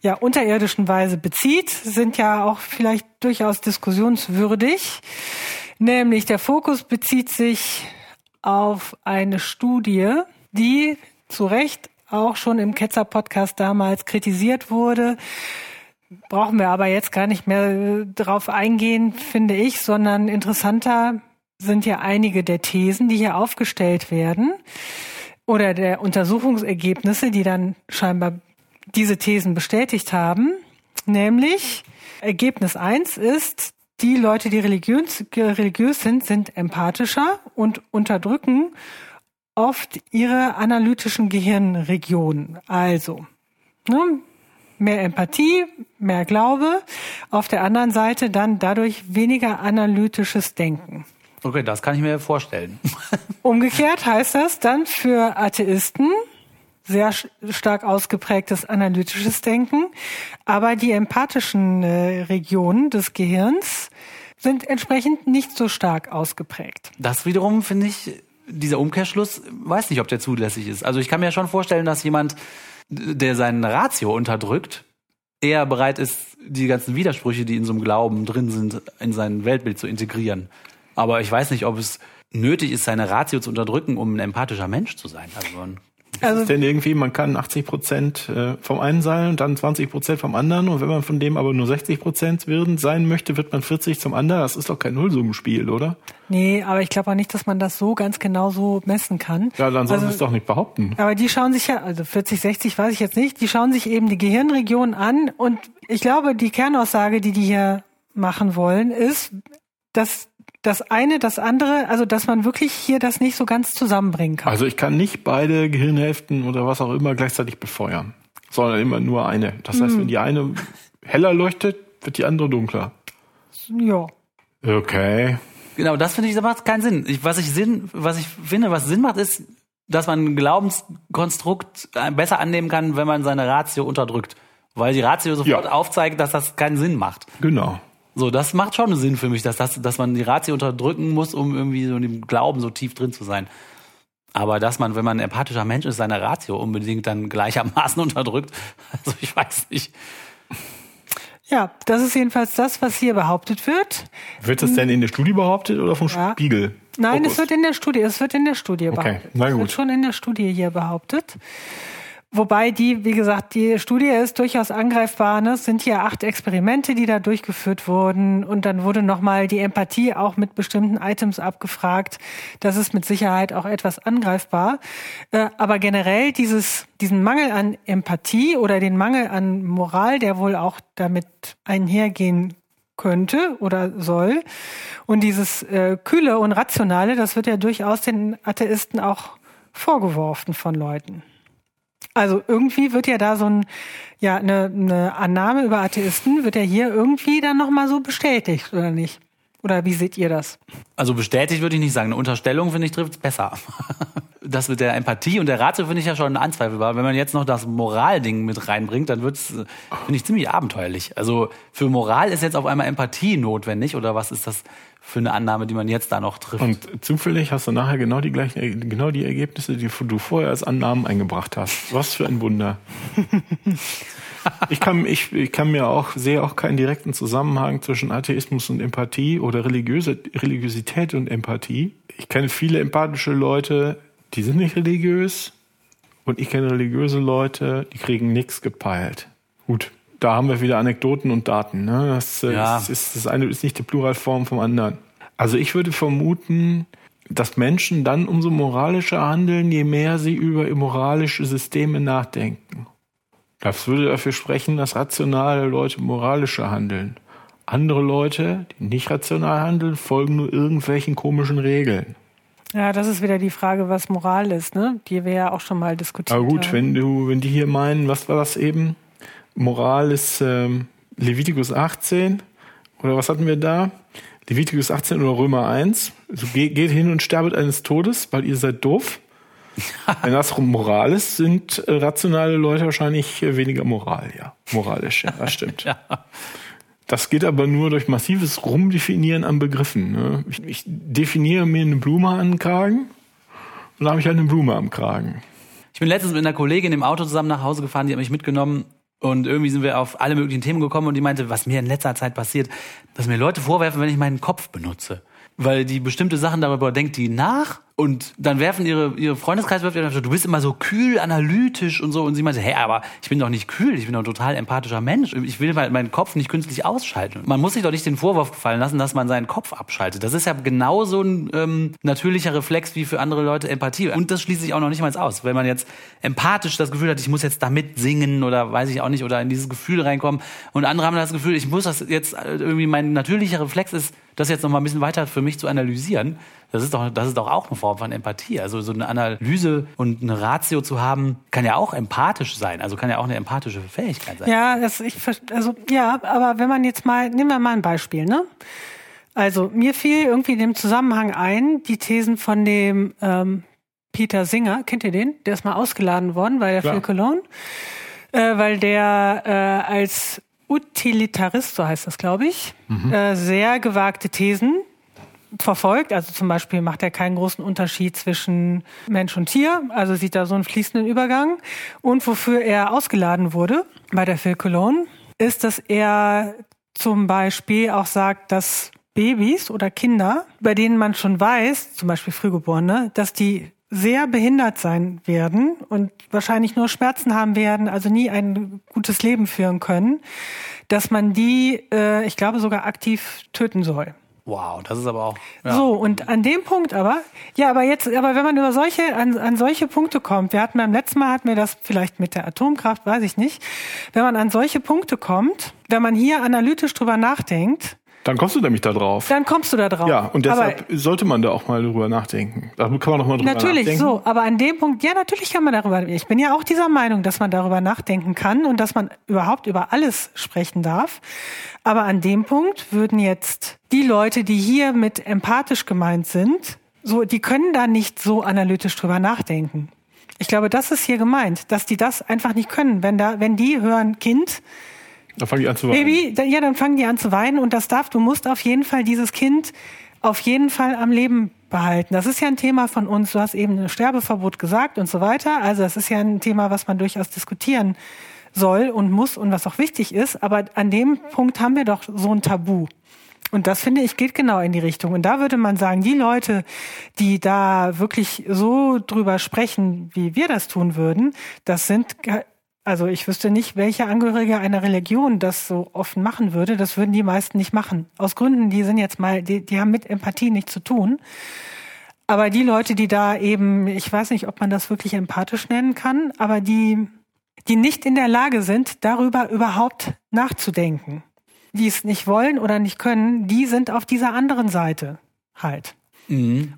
ja, unterirdischen Weise bezieht, sind ja auch vielleicht durchaus diskussionswürdig. Nämlich der Fokus bezieht sich auf eine Studie, die zu Recht auch schon im Ketzer-Podcast damals kritisiert wurde. Brauchen wir aber jetzt gar nicht mehr äh, drauf eingehen, finde ich, sondern interessanter sind ja einige der Thesen, die hier aufgestellt werden oder der Untersuchungsergebnisse, die dann scheinbar diese Thesen bestätigt haben. Nämlich Ergebnis eins ist, die Leute, die religiös, religiös sind, sind empathischer und unterdrücken oft ihre analytischen Gehirnregionen. Also, ne, mehr Empathie, mehr Glaube, auf der anderen Seite dann dadurch weniger analytisches Denken. Okay, das kann ich mir vorstellen. (laughs) Umgekehrt heißt das dann für Atheisten sehr stark ausgeprägtes analytisches Denken, aber die empathischen äh, Regionen des Gehirns sind entsprechend nicht so stark ausgeprägt. Das wiederum finde ich, dieser Umkehrschluss, weiß nicht, ob der zulässig ist. Also ich kann mir schon vorstellen, dass jemand, der seinen Ratio unterdrückt, eher bereit ist, die ganzen Widersprüche, die in so einem Glauben drin sind, in sein Weltbild zu integrieren. Aber ich weiß nicht, ob es nötig ist, seine Ratio zu unterdrücken, um ein empathischer Mensch zu sein. Also Also, ist denn irgendwie, man kann 80 Prozent äh, vom einen sein und dann 20 Prozent vom anderen. Und wenn man von dem aber nur 60 Prozent sein möchte, wird man 40 zum anderen. Das ist doch kein Nullsummenspiel, oder? Nee, aber ich glaube auch nicht, dass man das so ganz genau so messen kann. Ja, dann soll Also- es doch nicht behaupten. Aber die schauen sich ja, also 40, 60 weiß ich jetzt nicht, die schauen sich eben die Gehirnregion an und ich glaube, die Kernaussage, die die hier machen wollen, ist, dass das eine, das andere, also dass man wirklich hier das nicht so ganz zusammenbringen kann. Also ich kann nicht beide Gehirnhälften oder was auch immer gleichzeitig befeuern, sondern immer nur eine. Das heißt, wenn die eine heller leuchtet, wird die andere dunkler. ja. Okay. Genau, das finde ich, das macht keinen Sinn. Ich, was ich Sinn, was ich finde, was Sinn macht, ist, dass man ein Glaubenskonstrukt äh, besser annehmen kann, wenn man seine Ratio unterdrückt. Weil die Ratio sofort Ja. aufzeigt, dass das keinen Sinn macht. Genau. So, das macht schon Sinn für mich, dass, das, dass man die Ratio unterdrücken muss, um irgendwie so in dem Glauben so tief drin zu sein. Aber dass man, wenn man ein empathischer Mensch ist, seine Ratio unbedingt dann gleichermaßen (laughs) unterdrückt, also ich weiß nicht. Ja, das ist jedenfalls das, was hier behauptet wird. Wird das denn in der Studie behauptet oder vom Ja. Spiegel? Nein, Fokus? es wird in der Studie, es wird in der Studie behauptet. na Es gut. wird schon in der Studie hier behauptet. Wobei die, wie gesagt, die Studie ist durchaus angreifbar. Ne? Es sind hier acht Experimente, die da durchgeführt wurden. Und dann wurde nochmal die Empathie auch mit bestimmten Items abgefragt. Das ist mit Sicherheit auch etwas angreifbar. Äh, aber generell dieses, diesen Mangel an Empathie oder den Mangel an Moral, der wohl auch damit einhergehen könnte oder soll. Und dieses äh, Kühle und Rationale, das wird ja durchaus den Atheisten auch vorgeworfen von Leuten. Also irgendwie wird ja da so ein, ja, eine, eine Annahme über Atheisten, wird ja hier irgendwie dann nochmal so bestätigt, oder nicht? Oder wie seht ihr das? Also bestätigt würde ich nicht sagen. Eine Unterstellung, finde ich, trifft es besser. (laughs) Das mit der Empathie und der Ratio finde ich ja schon anzweifelbar. Wenn man jetzt noch das Moralding mit reinbringt, dann wird es, finde ich, ziemlich abenteuerlich. Also für Moral ist jetzt auf einmal Empathie notwendig oder was ist das für eine Annahme, die man jetzt da noch trifft? Und zufällig hast du nachher genau die gleichen, genau die Ergebnisse, die du vorher als Annahmen eingebracht hast. Was für ein Wunder. ich kann, ich, ich kann mir auch, sehe auch keinen direkten Zusammenhang zwischen Atheismus und Empathie oder religiöse, Religiosität und Empathie. Ich kenne viele empathische Leute, die sind nicht religiös. Und ich kenne religiöse Leute, die kriegen nichts gepeilt. Gut, da haben wir wieder Anekdoten und Daten. Ne? Das, äh, Ja. ist, ist, das eine ist nicht die Pluralform vom anderen. Also ich würde vermuten, dass Menschen dann umso moralischer handeln, je mehr sie über moralische Systeme nachdenken. Das würde dafür sprechen, dass rationale Leute moralischer handeln. Andere Leute, die nicht rational handeln, folgen nur irgendwelchen komischen Regeln. Ja, das ist wieder die Frage, was Moral ist, ne? Die wir ja auch schon mal diskutiert Aber gut, haben. wenn du, wenn die hier meinen, was war das eben? Moral ist ähm, Levitikus 18 oder was hatten wir da? Levitikus 18 oder Römer 1. Also ge geht hin und sterbet eines Todes, weil ihr seid doof. (laughs) Wenn das Moral ist, sind äh, rationale Leute wahrscheinlich äh, weniger moral, ja. Moralisch, ja, das stimmt. (laughs) Das geht aber nur durch massives Rumdefinieren an Begriffen. Ne? Ich, ich definiere mir eine Blume an den Kragen und dann habe ich halt eine Blume am Kragen. Ich bin letztens mit einer Kollegin im Auto zusammen nach Hause gefahren, die hat mich mitgenommen und irgendwie sind wir auf alle möglichen Themen gekommen und die meinte, was mir in letzter Zeit passiert, dass mir Leute vorwerfen, wenn ich meinen Kopf benutze. Weil die bestimmte Sachen darüber denkt, die nach und dann werfen ihre, ihre Freundeskreis, wirft ihr du bist immer so kühl, analytisch und so. Und sie meinte, hey, aber ich bin doch nicht kühl, ich bin doch ein total empathischer Mensch. Ich will meinen Kopf nicht künstlich ausschalten. Man muss sich doch nicht den Vorwurf gefallen lassen, dass man seinen Kopf abschaltet. Das ist ja genauso ein ähm, natürlicher Reflex wie für andere Leute Empathie. Und das schließt sich auch noch nicht mal aus. Wenn man jetzt empathisch das Gefühl hat, ich muss jetzt damit singen oder weiß ich auch nicht, oder in dieses Gefühl reinkommen. Und andere haben das Gefühl, ich muss das jetzt äh, irgendwie, mein natürlicher Reflex ist, das jetzt noch mal ein bisschen weiter für mich zu analysieren. Das ist doch, das ist doch auch eine Form von Empathie. Also so eine Analyse und eine Ratio zu haben, kann ja auch empathisch sein. Also kann ja auch eine empathische Fähigkeit sein. Ja, das, ich, also, ja, aber wenn man jetzt mal, nehmen wir mal ein Beispiel, ne? Also, mir fiel irgendwie in dem Zusammenhang ein, die Thesen von dem, ähm, Peter Singer, kennt ihr den? Der ist mal ausgeladen worden bei der Klar. Phil Cologne, äh, weil der äh, als Utilitarist, so heißt das, glaube ich, äh, sehr gewagte Thesen verfolgt. Also zum Beispiel macht er keinen großen Unterschied zwischen Mensch und Tier, also sieht da so einen fließenden Übergang. Und wofür er ausgeladen wurde bei der Phil Cologne, ist, dass er zum Beispiel auch sagt, dass Babys oder Kinder, bei denen man schon weiß, zum Beispiel Frühgeborene, dass die sehr behindert sein werden und wahrscheinlich nur Schmerzen haben werden, also nie ein gutes Leben führen können, dass man die, äh, ich glaube, sogar aktiv töten soll. Wow, das ist aber auch. Ja. So, und an dem Punkt aber, ja, aber jetzt, aber wenn man über solche, an, an solche Punkte kommt, wir hatten beim letzten Mal hatten wir das vielleicht mit der Atomkraft, weiß ich nicht, wenn man an solche Punkte kommt, wenn man hier analytisch drüber nachdenkt, Dann kommst du nämlich da drauf. dann kommst du da drauf. Ja, und deshalb aber sollte man da auch mal drüber nachdenken. Da kann man doch mal drüber Natürlich, nachdenken. so. Aber an dem Punkt, ja, natürlich kann man darüber, ich bin ja auch dieser Meinung, dass man darüber nachdenken kann und dass man überhaupt über alles sprechen darf. Aber an dem Punkt würden jetzt die Leute, die hier mit empathisch gemeint sind, so, die können da nicht so analytisch drüber nachdenken. Ich glaube, das ist hier gemeint, dass die das einfach nicht können. Wenn da, wenn die hören Kind, Da fange ich an zu weinen. Baby, da, ja, dann fangen die an zu weinen und das darf, du musst auf jeden Fall dieses Kind auf jeden Fall am Leben behalten. Das ist ja ein Thema von uns. Du hast eben ein Sterbeverbot gesagt und so weiter. Also das ist ja ein Thema, was man durchaus diskutieren soll und muss und was auch wichtig ist. Aber an dem Punkt haben wir doch so ein Tabu. Und das finde ich geht genau in die Richtung. Und da würde man sagen, die Leute, die da wirklich so drüber sprechen, wie wir das tun würden, das sind, also ich wüsste nicht, welcher Angehörige einer Religion das so offen machen würde. Das würden die meisten nicht machen. Aus Gründen, die sind jetzt mal, die, die haben mit Empathie nichts zu tun. Aber die Leute, die da eben, ich weiß nicht, ob man das wirklich empathisch nennen kann, aber die, die nicht in der Lage sind, darüber überhaupt nachzudenken, die es nicht wollen oder nicht können, die sind auf dieser anderen Seite halt.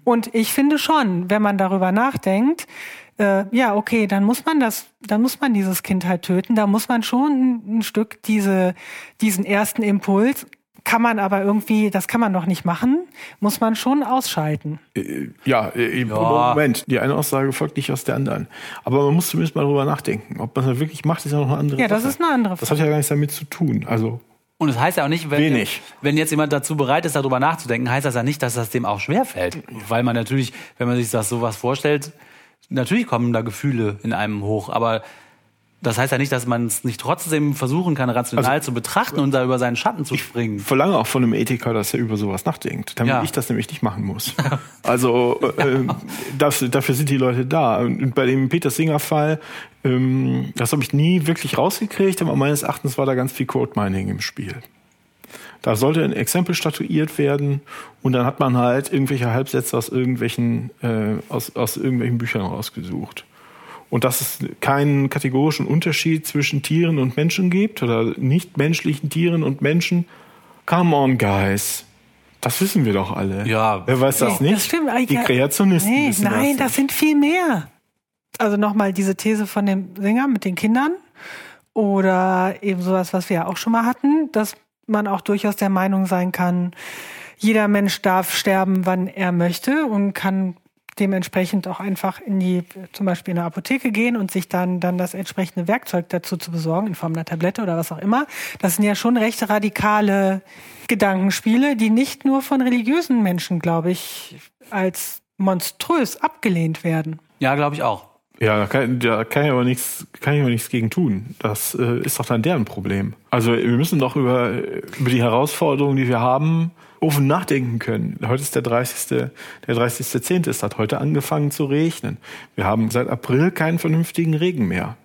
Und ich finde schon, wenn man darüber nachdenkt, äh, ja, okay, dann muss man das, dann muss man dieses Kind halt töten. Da muss man schon ein, ein Stück diese, diesen ersten Impuls, kann man aber irgendwie, das kann man doch nicht machen, muss man schon ausschalten. Äh, Ja, äh, Moment, die eine Aussage folgt nicht aus der anderen. Aber man muss zumindest mal darüber nachdenken. Ob man das wirklich macht, ist ja noch eine andere Ja, das Sache. ist eine andere Das hat ja gar nichts damit zu tun. Also, Und es heißt ja auch nicht, wenn, Wenig. wenn jetzt jemand dazu bereit ist, darüber nachzudenken, heißt das ja nicht, dass das dem auch schwerfällt. Weil man natürlich, wenn man sich das sowas vorstellt, natürlich kommen da Gefühle in einem hoch, aber das heißt ja nicht, dass man es nicht trotzdem versuchen kann, rational Also- zu betrachten und da über seinen Schatten zu springen. verlange auch von einem Ethiker, dass er über sowas nachdenkt, damit Ja. ich das nämlich nicht machen muss. (laughs) also (laughs) äh, das, dafür sind die Leute da. Und bei dem Peter Singer Fall, ähm, das habe ich nie wirklich rausgekriegt, aber meines Erachtens war da ganz viel Code Mining im Spiel. Da sollte ein Exempel statuiert werden und dann hat man halt irgendwelche Halbsätze aus irgendwelchen äh, aus, aus irgendwelchen Büchern rausgesucht. Und dass es keinen kategorischen Unterschied zwischen Tieren und Menschen gibt oder nichtmenschlichen Tieren und Menschen. Come on, guys. Das wissen wir doch alle. Ja. Wer weiß das Nee, nicht? Das stimmt. Die Kreationisten Nee, wissen nein, das. das sind viel mehr. Also nochmal diese These von dem Sänger mit den Kindern oder eben sowas, was wir ja auch schon mal hatten, dass man auch durchaus der Meinung sein kann, jeder Mensch darf sterben, wann er möchte und kann dementsprechend auch einfach in die, zum Beispiel in eine Apotheke gehen und sich dann, dann das entsprechende Werkzeug dazu zu besorgen, in Form einer Tablette oder was auch immer. Das sind ja schon recht radikale Gedankenspiele, die nicht nur von religiösen Menschen, glaube ich, als monströs abgelehnt werden. Ja, glaube ich auch. Ja, da kann, da kann ich aber nichts, kann ich aber nichts gegen tun. Das äh, ist doch dann deren Problem. Also wir müssen doch über, über die Herausforderungen, die wir haben, offen nachdenken können. Heute ist der 30. Der 30.10. Es hat heute angefangen zu regnen. Wir haben seit April keinen vernünftigen Regen mehr.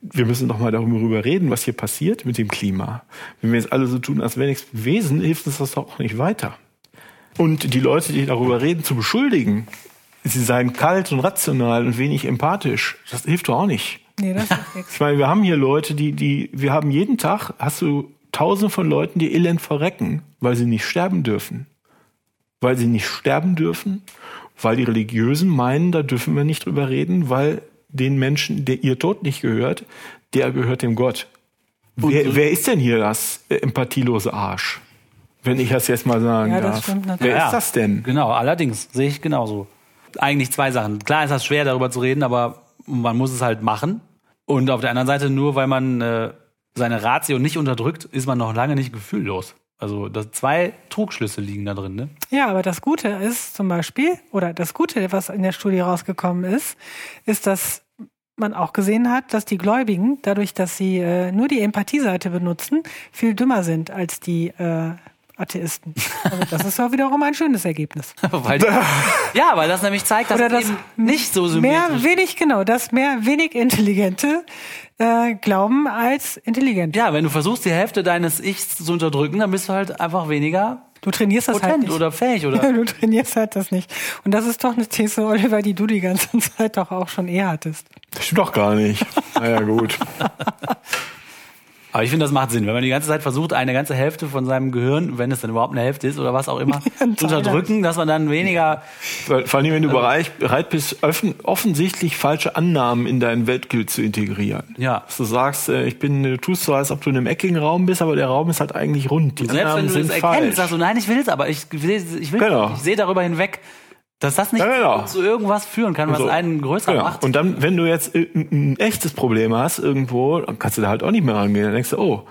Wir müssen doch mal darüber reden, was hier passiert mit dem Klima. Wenn wir jetzt alle so tun, als wäre nichts gewesen, hilft uns das doch auch nicht weiter. Und die Leute, die darüber reden, zu beschuldigen, sie seien kalt und rational und wenig empathisch, das hilft doch auch nicht. Nee, das ist (laughs) nichts. Ich meine, wir haben hier Leute, die, die, wir haben jeden Tag, hast du tausende von Leuten, die elend verrecken, weil sie nicht sterben dürfen. Weil sie nicht sterben dürfen, weil die Religiösen meinen, da dürfen wir nicht drüber reden, weil den Menschen, der ihr Tod nicht gehört, der gehört dem Gott. Wer, wer ist denn hier das äh, empathielose Arsch? Wenn ich das jetzt mal sagen Ja, das darf. stimmt natürlich. Wer ist das denn? Genau, allerdings sehe ich genauso. Eigentlich zwei Sachen. Klar ist das schwer, darüber zu reden, aber man muss es halt machen. Und auf der anderen Seite, nur weil man äh, seine Ratio nicht unterdrückt, ist man noch lange nicht gefühllos. Also das, zwei Trugschlüsse liegen da drin. Ne? Ja, aber das Gute ist zum Beispiel, oder das Gute, was in der Studie rausgekommen ist, ist, dass man auch gesehen hat, dass die Gläubigen, dadurch, dass sie äh, nur die Empathieseite benutzen, viel dümmer sind als die äh, Atheisten. Also das ist ja wiederum ein schönes Ergebnis. (laughs) weil, ja, weil das nämlich zeigt, dass Oder das eben nicht so mehr symmetrisch wenig, genau, dass mehr wenig Intelligente äh, glauben als intelligent. Ja, wenn du versuchst, die Hälfte deines Ichs zu unterdrücken, dann bist du halt einfach weniger Du trainierst das halt potent nicht. oder fähig oder. (laughs) du trainierst halt das nicht. Und das ist doch eine These, Oliver, die du die ganze (laughs) Zeit doch auch schon eh hattest. Das stimmt doch gar nicht. naja, gut. Aber ich finde, das macht Sinn, wenn man die ganze Zeit versucht, eine ganze Hälfte von seinem Gehirn, wenn es dann überhaupt eine Hälfte ist oder was auch immer, (laughs) zu unterdrücken, dass man dann weniger. Vor allem, wenn du bereit, bereit bist, offen, offensichtlich falsche Annahmen in dein Weltbild zu integrieren. Ja. Dass du sagst, äh, ich bin, du tust so, als ob du in einem eckigen Raum bist, aber der Raum ist halt eigentlich rund. Die Selbst wenn Annahmen du sind das falsch. erkennst, sagst du, nein, ich will es, aber ich, will- ich will, Genau. ich sehe darüber hinweg, dass das nicht Ja, genau. zu irgendwas führen kann, was So. einen größer Genau. macht. Und dann, wenn du jetzt ein, ein echtes Problem hast irgendwo, dann kannst du da halt auch nicht mehr rangehen. Dann denkst du, oh,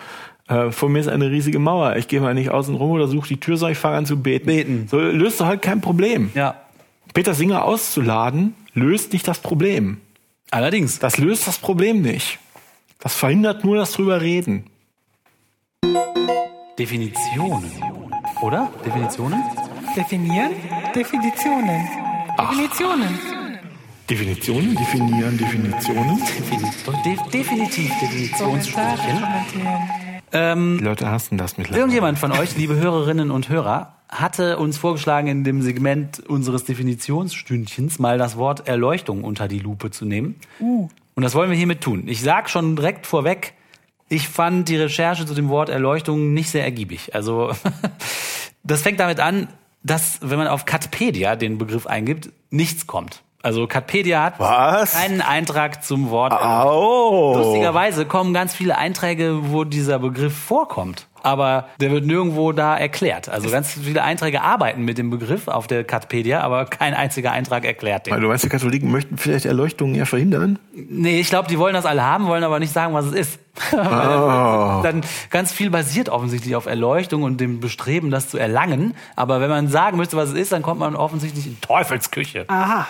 äh, vor mir ist eine riesige Mauer. Ich gehe mal nicht außen rum oder suche die Tür, sondern ich fange an zu beten. Beten. So löst du halt kein Problem. ja. Peter Singer auszuladen, löst nicht das Problem. Allerdings. Das löst das Problem nicht. Das verhindert nur das drüber reden. Definitionen. Oder? Definitionen? Definieren? Definitionen. Definitionen. Definitionen, definieren, Definitionen. De definitiv Definitionsstückchen. Ähm, Die Leute hassen das mittlerweile. Irgendjemand von euch, liebe Hörerinnen und Hörer, hatte uns vorgeschlagen, in dem Segment unseres Definitionsstündchens mal das Wort Erleuchtung unter die Lupe zu nehmen. Und das wollen wir hiermit tun. Ich sag schon direkt vorweg, ich fand die Recherche zu dem Wort Erleuchtung nicht sehr ergiebig. Also, (laughs) das fängt damit an, dass, wenn man auf Katpedia den Begriff eingibt, nichts kommt. Also Katpedia hat Was? keinen Eintrag zum Wort. Oh. Lustigerweise kommen ganz viele Einträge, wo dieser Begriff vorkommt. Aber der wird nirgendwo da erklärt. Also ganz viele Einträge arbeiten mit dem Begriff auf der Katpedia, aber kein einziger Eintrag erklärt den. Weil du meinst, die Katholiken möchten vielleicht Erleuchtungen eher verhindern? Nee, ich glaube, die wollen das alle haben, wollen aber nicht sagen, was es ist. (laughs) Oh. Dann ganz viel basiert offensichtlich auf Erleuchtung und dem Bestreben, das zu erlangen. Aber wenn man sagen müsste, was es ist, dann kommt man offensichtlich in Teufelsküche. Aha.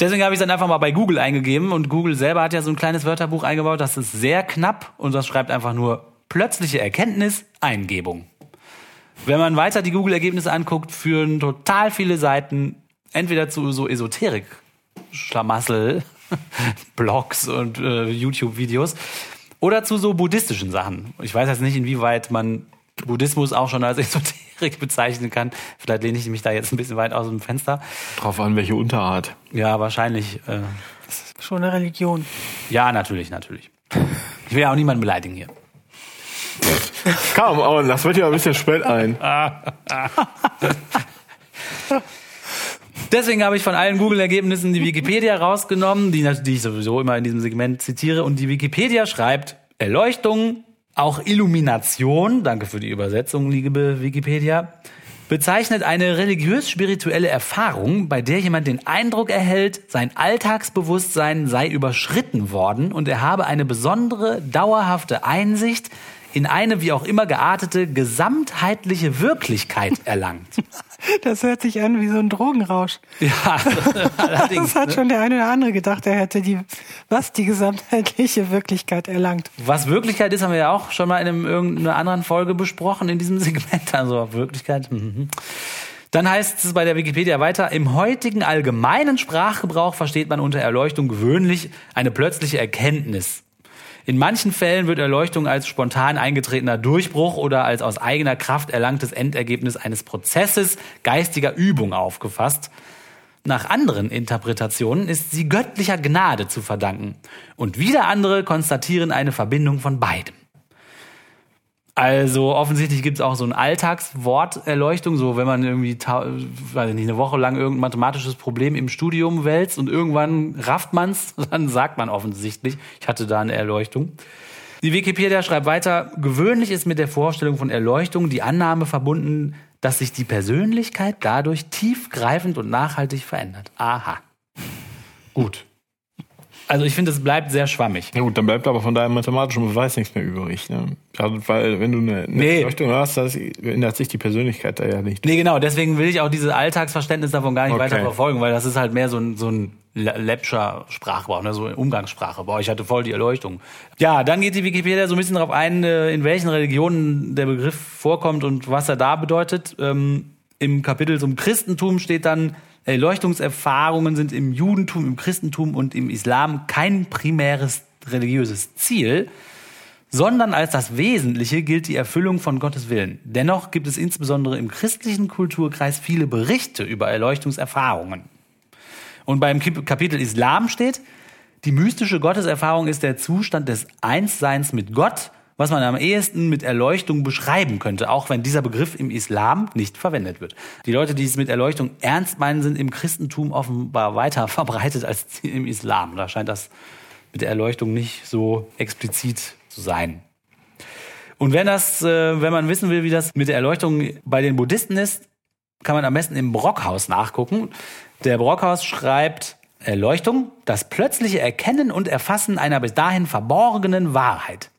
Deswegen habe ich es dann einfach mal bei Google eingegeben und Google selber hat ja so ein kleines Wörterbuch eingebaut, das ist sehr knapp und das schreibt einfach nur plötzliche Erkenntnis, Eingebung. Wenn man weiter die Google-Ergebnisse anguckt, führen total viele Seiten entweder zu so Esoterik, Schlamassel, (laughs) Blogs und äh, YouTube-Videos oder zu so buddhistischen Sachen. Ich weiß jetzt nicht, inwieweit man Buddhismus auch schon als Esoterik (laughs) bezeichnen kann. Vielleicht lehne ich mich da jetzt ein bisschen weit aus dem Fenster. Drauf an, welche Unterart. Ja, wahrscheinlich. Äh, Schon eine Religion. ja, natürlich, natürlich. Ich will ja auch niemanden beleidigen hier. (laughs) Komm, on, das wird ja ein bisschen spät ein. Deswegen habe ich von allen Google-Ergebnissen die Wikipedia rausgenommen, die, die ich sowieso immer in diesem Segment zitiere. Und die Wikipedia schreibt Erleuchtung, auch Illumination, danke für die Übersetzung, liebe Wikipedia, bezeichnet eine religiös-spirituelle Erfahrung, bei der jemand den Eindruck erhält, sein Alltagsbewusstsein sei überschritten worden und er habe eine besondere, dauerhafte Einsicht in eine wie auch immer geartete gesamtheitliche Wirklichkeit erlangt. (laughs) Das hört sich an wie so ein Drogenrausch. Ja, (laughs) allerdings. Das hat schon der eine oder andere gedacht, er hätte die, was, die gesamtheitliche Wirklichkeit erlangt. Was Wirklichkeit ist, haben wir ja auch schon mal in einem, irgendeiner anderen Folge besprochen in diesem (laughs) Segment. Also Wirklichkeit. mhm. Dann heißt es bei der Wikipedia weiter, im heutigen allgemeinen Sprachgebrauch versteht man unter Erleuchtung gewöhnlich eine plötzliche Erkenntnis. In manchen Fällen wird Erleuchtung als spontan eingetretener Durchbruch oder als aus eigener Kraft erlangtes Endergebnis eines Prozesses geistiger Übung aufgefasst. Nach anderen Interpretationen ist sie göttlicher Gnade zu verdanken. Und wieder andere konstatieren eine Verbindung von beidem. Also offensichtlich gibt es auch so ein Alltagswort Erleuchtung, so wenn man irgendwie weiß ich nicht, eine Woche lang irgendein mathematisches Problem im Studium wälzt und irgendwann rafft man's, (laughs) dann sagt man offensichtlich, ich hatte da eine Erleuchtung. Die Wikipedia schreibt weiter, gewöhnlich ist mit der Vorstellung von Erleuchtung die Annahme verbunden, dass sich die Persönlichkeit dadurch tiefgreifend und nachhaltig verändert. Aha. Gut. Also ich finde, es bleibt sehr schwammig. Ja gut, dann bleibt aber von deinem mathematischen Beweis nichts mehr übrig. Ne? Also, weil wenn du eine, eine Nee. Erleuchtung hast, das ändert sich die Persönlichkeit da ja nicht. Nee, genau, deswegen will ich auch dieses Alltagsverständnis davon gar nicht Okay. weiter verfolgen, weil das ist halt mehr so ein, so ein Le- läppscher Sprachgebrauch, ne? so Umgangssprache. Boah, ich hatte voll die Erleuchtung. Ja, dann geht die Wikipedia so ein bisschen darauf ein, äh, in welchen Religionen der Begriff vorkommt und was er da bedeutet. Ähm, Im Kapitel zum Christentum steht dann, Erleuchtungserfahrungen sind im Judentum, im Christentum und im Islam kein primäres religiöses Ziel, sondern als das Wesentliche gilt die Erfüllung von Gottes Willen. Dennoch gibt es insbesondere im christlichen Kulturkreis viele Berichte über Erleuchtungserfahrungen. Und beim Kapitel Islam steht, die mystische Gotteserfahrung ist der Zustand des Einsseins mit Gott, was man am ehesten mit Erleuchtung beschreiben könnte, auch wenn dieser Begriff im Islam nicht verwendet wird. Die Leute, die es mit Erleuchtung ernst meinen, sind im Christentum offenbar weiter (laughs) verbreitet als im Islam. Da scheint das mit der Erleuchtung nicht so explizit zu sein. Und wenn das, äh, wenn man wissen will, wie das mit der Erleuchtung bei den Buddhisten ist, kann man am besten im Brockhaus nachgucken. Der Brockhaus schreibt Erleuchtung, das plötzliche Erkennen und Erfassen einer bis dahin verborgenen Wahrheit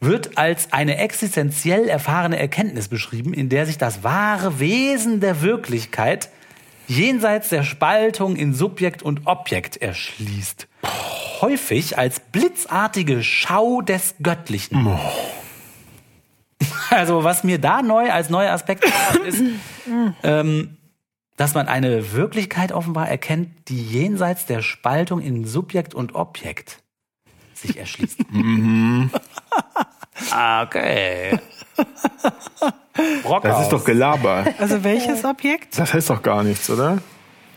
wird als eine existenziell erfahrene Erkenntnis beschrieben, in der sich das wahre Wesen der Wirklichkeit jenseits der Spaltung in Subjekt und Objekt erschließt. Häufig als blitzartige Schau des Göttlichen. Also was mir da neu als neuer Aspekt ist, ähm, dass man eine Wirklichkeit offenbar erkennt, die jenseits der Spaltung in Subjekt und Objekt sich erschließt. Ah, okay. Brockhaus. Das ist doch Gelaber. Also welches Objekt? Das heißt doch gar nichts, oder?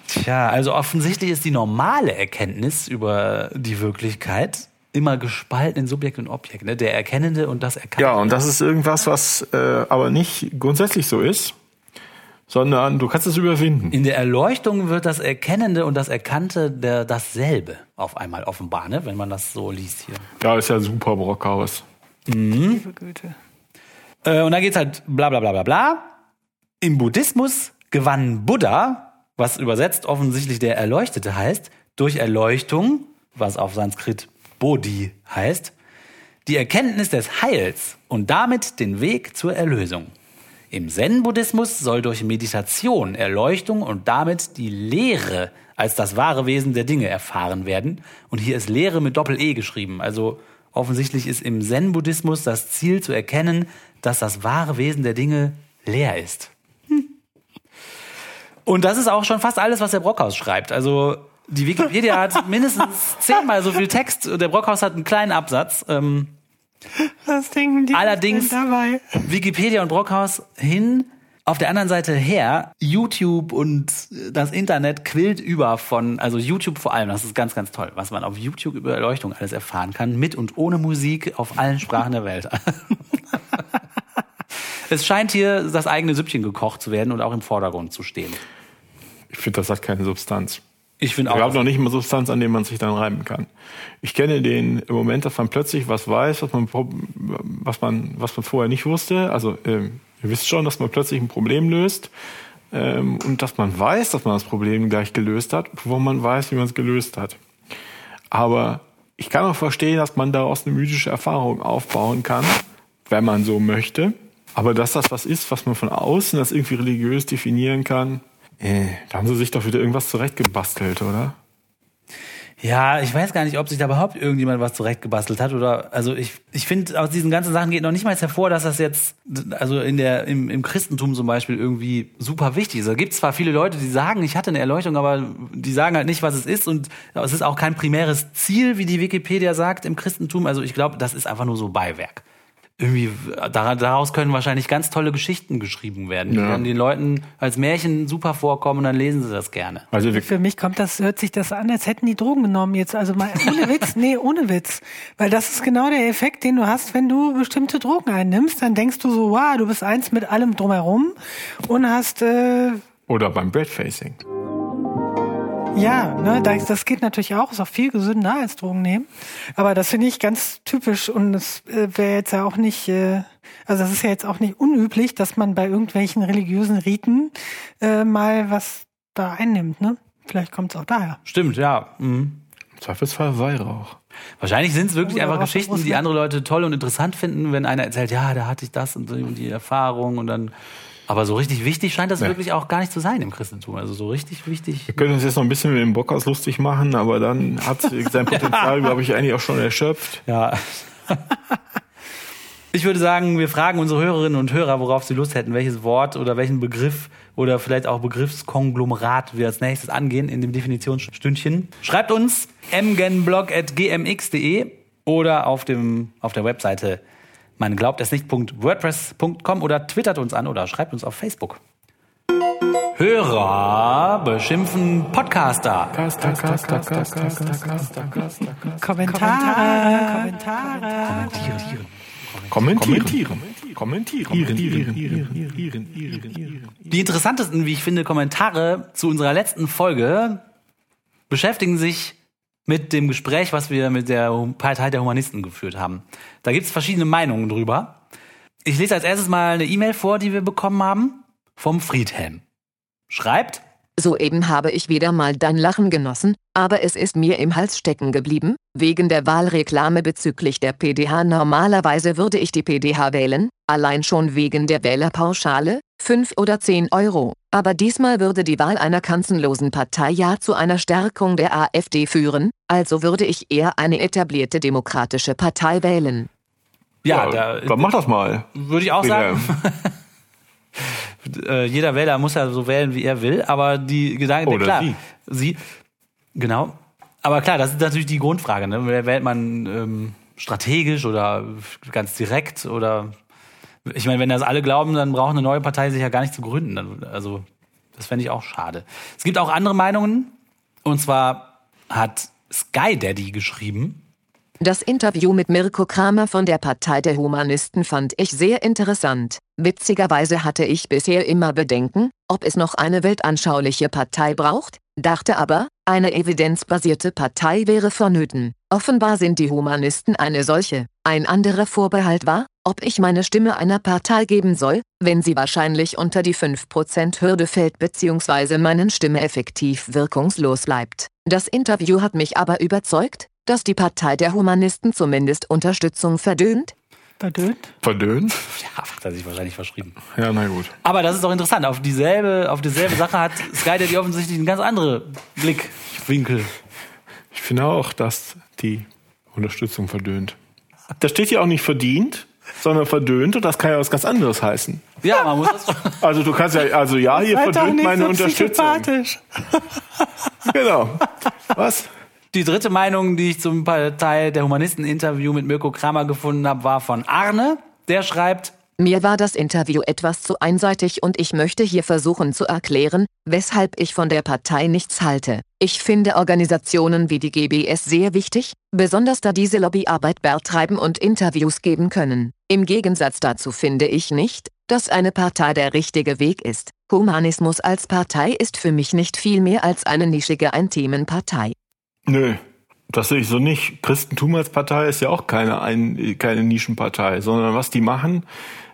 Tja, also offensichtlich ist die normale Erkenntnis über die Wirklichkeit immer gespalten in Subjekt und Objekt. Ne? Der Erkennende und das Erkannte. Ja, und das ist irgendwas, was äh, aber nicht grundsätzlich so ist, sondern du kannst es überwinden. In der Erleuchtung wird das Erkennende und das Erkannte der, dasselbe auf einmal offenbar, ne? wenn man das so liest hier. Ja, ist ja super Brockhaus. Liebe Güte. Äh, und dann geht's halt bla bla bla bla bla. Im Buddhismus gewann Buddha, was übersetzt offensichtlich der Erleuchtete heißt, durch Erleuchtung, was auf Sanskrit Bodhi heißt, die Erkenntnis des Heils und damit den Weg zur Erlösung. Im Zen-Buddhismus soll durch Meditation Erleuchtung und damit die Lehre als das wahre Wesen der Dinge erfahren werden. Und hier ist Lehre mit Doppel-E geschrieben. Also offensichtlich ist im Zen-Buddhismus das Ziel zu erkennen, dass das wahre Wesen der Dinge leer ist. Hm. Und das ist auch schon fast alles, was der Brockhaus schreibt. Also die Wikipedia hat (laughs) mindestens zehnmal so viel Text. Der Brockhaus hat einen kleinen Absatz. Ähm, Was denken die Allerdings- dabei? Wikipedia und Brockhaus hin. Auf der anderen Seite her, YouTube und das Internet quillt über von, also YouTube vor allem, das ist ganz, ganz toll, was man auf YouTube über Erleuchtung alles erfahren kann, mit und ohne Musik auf allen Sprachen der Welt. (laughs) es scheint hier das eigene Süppchen gekocht zu werden und auch im Vordergrund zu stehen. Ich finde, das hat keine Substanz. Ich finde Es gab auch, noch nicht mal Substanz, an dem man sich dann reiben kann. Ich kenne den Moment, dass man plötzlich was weiß, was man, was man, was man vorher nicht wusste. Also ähm, ihr wisst schon, dass man plötzlich ein Problem löst ähm, und dass man weiß, dass man das Problem gleich gelöst hat, bevor man weiß, wie man es gelöst hat. Aber ich kann auch verstehen, dass man daraus eine mythische Erfahrung aufbauen kann, wenn man so möchte. Aber dass das was ist, was man von außen als irgendwie religiös definieren kann, äh, da haben sie sich doch wieder irgendwas zurechtgebastelt, oder? Ja, ich weiß gar nicht, ob sich da überhaupt irgendjemand was zurechtgebastelt hat oder also ich ich finde aus diesen ganzen Sachen geht noch nicht mal hervor, dass das jetzt also in der im, im Christentum zum Beispiel irgendwie super wichtig ist. Da gibt zwar viele Leute, die sagen, ich hatte eine Erleuchtung, aber die sagen halt nicht, was es ist und es ist auch kein primäres Ziel, wie die Wikipedia sagt im Christentum. Also ich glaube, das ist einfach nur so Beiwerk. Irgendwie dara- daraus können wahrscheinlich ganz tolle Geschichten geschrieben werden, die Ja. dann den Leuten als Märchen super vorkommen und dann lesen sie das gerne. Also Für mich kommt das, hört sich das an, als hätten die Drogen genommen jetzt. Also mal ohne Witz, (laughs) nee, ohne Witz. Weil das ist genau der Effekt, den du hast, wenn du bestimmte Drogen einnimmst. Dann denkst du so, wow, du bist eins mit allem drumherum und hast, äh, oder beim Breadfacing. Ja, ne, das, das geht natürlich auch, ist auch viel gesünder als Drogen nehmen. Aber das finde ich ganz typisch und es äh, wäre jetzt ja auch nicht, äh, also das ist ja jetzt auch nicht unüblich, dass man bei irgendwelchen religiösen Riten äh, mal was da einnimmt, ne? Vielleicht kommt es auch daher. Stimmt, ja. Mhm. Im Zweifelsfall Weihrauch. Wahrscheinlich sind es wirklich Oder einfach Geschichten, die andere Leute toll und interessant finden, wenn einer erzählt, ja, da hatte ich das und die, und die Erfahrung und dann. Aber so richtig wichtig scheint das Ja. wirklich auch gar nicht zu sein im Christentum. Also so richtig wichtig. Wir können uns jetzt noch ein bisschen mit dem Bockhaus lustig machen, aber dann hat (laughs) sein Potenzial, glaube ich, eigentlich auch schon erschöpft. Ja. (laughs) Ich würde sagen, wir fragen unsere Hörerinnen und Hörer, worauf sie Lust hätten, welches Wort oder welchen Begriff oder vielleicht auch Begriffskonglomerat wir als nächstes angehen in dem Definitionsstündchen. Schreibt uns mgenblog.gmx.de oder auf, dem, auf der Webseite man glaubt es nicht.wordpress.com oder twittert uns an oder schreibt uns auf Facebook. Hörer beschimpfen Podcaster. Kommentare, Kommentare. Kommentieren. Kommentieren. Die interessantesten, wie ich finde, Kommentare zu unserer letzten Folge beschäftigen sich mit dem Gespräch, was wir mit der Partei der Humanisten geführt haben. Da gibt es verschiedene Meinungen drüber. Ich lese als erstes mal eine E-Mail vor, die wir bekommen haben vom Friedhelm. Schreibt, Soeben habe ich wieder mal dein Lachen genossen, aber es ist mir im Hals stecken geblieben, wegen der Wahlreklame bezüglich der PDH. Normalerweise würde ich die PDH wählen, allein schon wegen der Wählerpauschale, 5 oder 10 Euro. Aber diesmal würde die Wahl einer kanzenlosen Partei ja zu einer Stärkung der AfD führen, also würde ich eher eine etablierte demokratische Partei wählen. ja, Ja, da dann mach das mal. würde ich auch sagen, (laughs) äh, jeder Wähler muss ja so wählen, wie er will, aber die Gedanken, Oder klar, sie. sie, genau. Aber klar, das ist natürlich die Grundfrage, ne? Wer Wählt man ähm, strategisch oder ganz direkt oder ich meine, wenn das alle glauben, dann braucht eine neue Partei sich ja gar nicht zu gründen. Also, das fände ich auch schade. Es gibt auch andere Meinungen. Und zwar hat Sky Daddy geschrieben, Das Interview mit Mirko Kramer von der Partei der Humanisten fand ich sehr interessant. Witzigerweise hatte ich bisher immer Bedenken, ob es noch eine weltanschauliche Partei braucht, dachte aber, eine evidenzbasierte Partei wäre vonnöten. Offenbar sind die Humanisten eine solche. Ein anderer Vorbehalt war, ob ich meine Stimme einer Partei geben soll, wenn sie wahrscheinlich unter die 5%-Hürde fällt bzw. meinen Stimme effektiv wirkungslos bleibt. Das Interview hat mich aber überzeugt, dass die Partei der Humanisten zumindest Unterstützung verdönt? Verdönt? Verdönt? Ja, hat er sich wahrscheinlich verschrieben. Ja, na gut. Aber das ist doch interessant. Auf dieselbe, auf dieselbe Sache hat Sky offensichtlich einen ganz anderen Blickwinkel. Ich finde auch, dass die Unterstützung verdönt. Da steht ja auch nicht verdient, sondern verdönt und das kann ja was ganz anderes heißen. Ja, man muss das. (laughs) Also du kannst ja, also ja, hier verdönt meine so Unterstützung. (laughs) Genau. Was? Die dritte Meinung, die ich zum Partei der Humanisten-Interview mit Mirko Kramer gefunden habe, war von Arne. Der schreibt, Mir war das Interview etwas zu einseitig und ich möchte hier versuchen zu erklären, weshalb ich von der Partei nichts halte. Ich finde Organisationen wie die GBS sehr wichtig, besonders da diese Lobbyarbeit betreiben und Interviews geben können. Im Gegensatz dazu finde ich nicht, dass eine Partei der richtige Weg ist. Humanismus als Partei ist für mich nicht viel mehr als eine nischige Ein-Themen-Partei. Nö. Das sehe ich so nicht. Christentum als Partei ist ja auch keine, ein, keine Nischenpartei, sondern was die machen,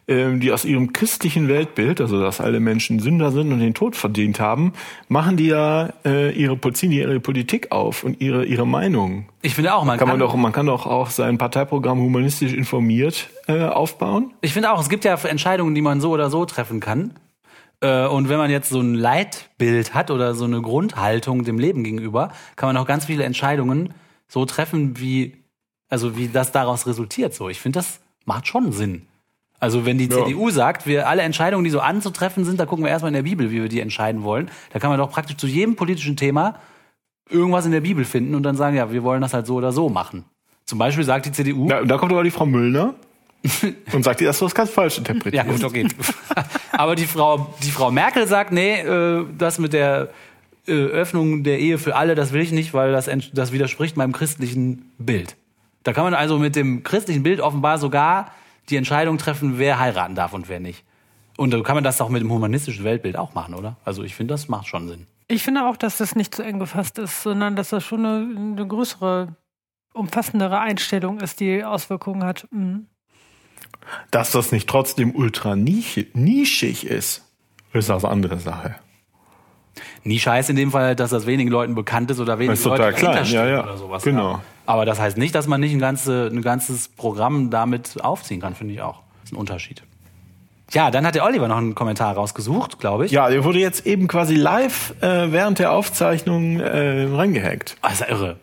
ähm, die aus ihrem christlichen Weltbild, also dass alle Menschen Sünder sind und den Tod verdient haben, machen die ja äh, ihre, die ihre Politik auf und ihre, ihre Meinung. ich finde auch, man Kann kann, man doch, man kann doch auch sein Parteiprogramm humanistisch informiert äh, aufbauen. ich finde auch, es gibt ja Entscheidungen, die man so oder so treffen kann. Äh, Und wenn man jetzt so ein Leitbild hat oder so eine Grundhaltung dem Leben gegenüber, kann man auch ganz viele Entscheidungen so treffen, wie, also wie das daraus resultiert. So, ich finde, das macht schon Sinn. Also wenn die Ja. CDU sagt, wir alle Entscheidungen, die so anzutreffen sind, da gucken wir erstmal in der Bibel, wie wir die entscheiden wollen. Da kann man doch praktisch zu jedem politischen Thema irgendwas in der Bibel finden und dann sagen, ja, wir wollen das halt so oder so machen. Zum Beispiel sagt die CDU, Na, da kommt aber die Frau Müllner (laughs) und sagt, dass du das ganz falsch Ja, interpretierst. gut, okay. (laughs) Aber die Frau, die Frau Merkel sagt, nee, äh, das mit der äh, Öffnung der Ehe für alle, das will ich nicht, weil das, das widerspricht meinem christlichen Bild. Da kann man also mit dem christlichen Bild offenbar sogar die Entscheidung treffen, wer heiraten darf und wer nicht. Und da kann man das auch mit dem humanistischen Weltbild auch machen, oder? Also ich finde, das macht schon Sinn. Ich finde auch, dass das nicht zu eng gefasst ist, sondern dass das schon eine, eine größere, umfassendere Einstellung ist, die Auswirkungen hat. Mhm. Dass das nicht trotzdem ultra nischig, ist, ist das eine andere Sache. Nische heißt in dem Fall, dass das wenigen Leuten bekannt ist oder wenige Ist total Leute dahinter klein, ja, ja. oder sowas. Genau. Ja. Aber das heißt nicht, dass man nicht ein, ganze, ein ganzes Programm damit aufziehen kann, finde ich auch. Das ist ein Unterschied. Ja, dann hat der Oliver noch einen Kommentar rausgesucht, glaube ich. Ja, der wurde jetzt eben quasi live äh, während der Aufzeichnung äh, reingehackt. Ah, ist ja irre.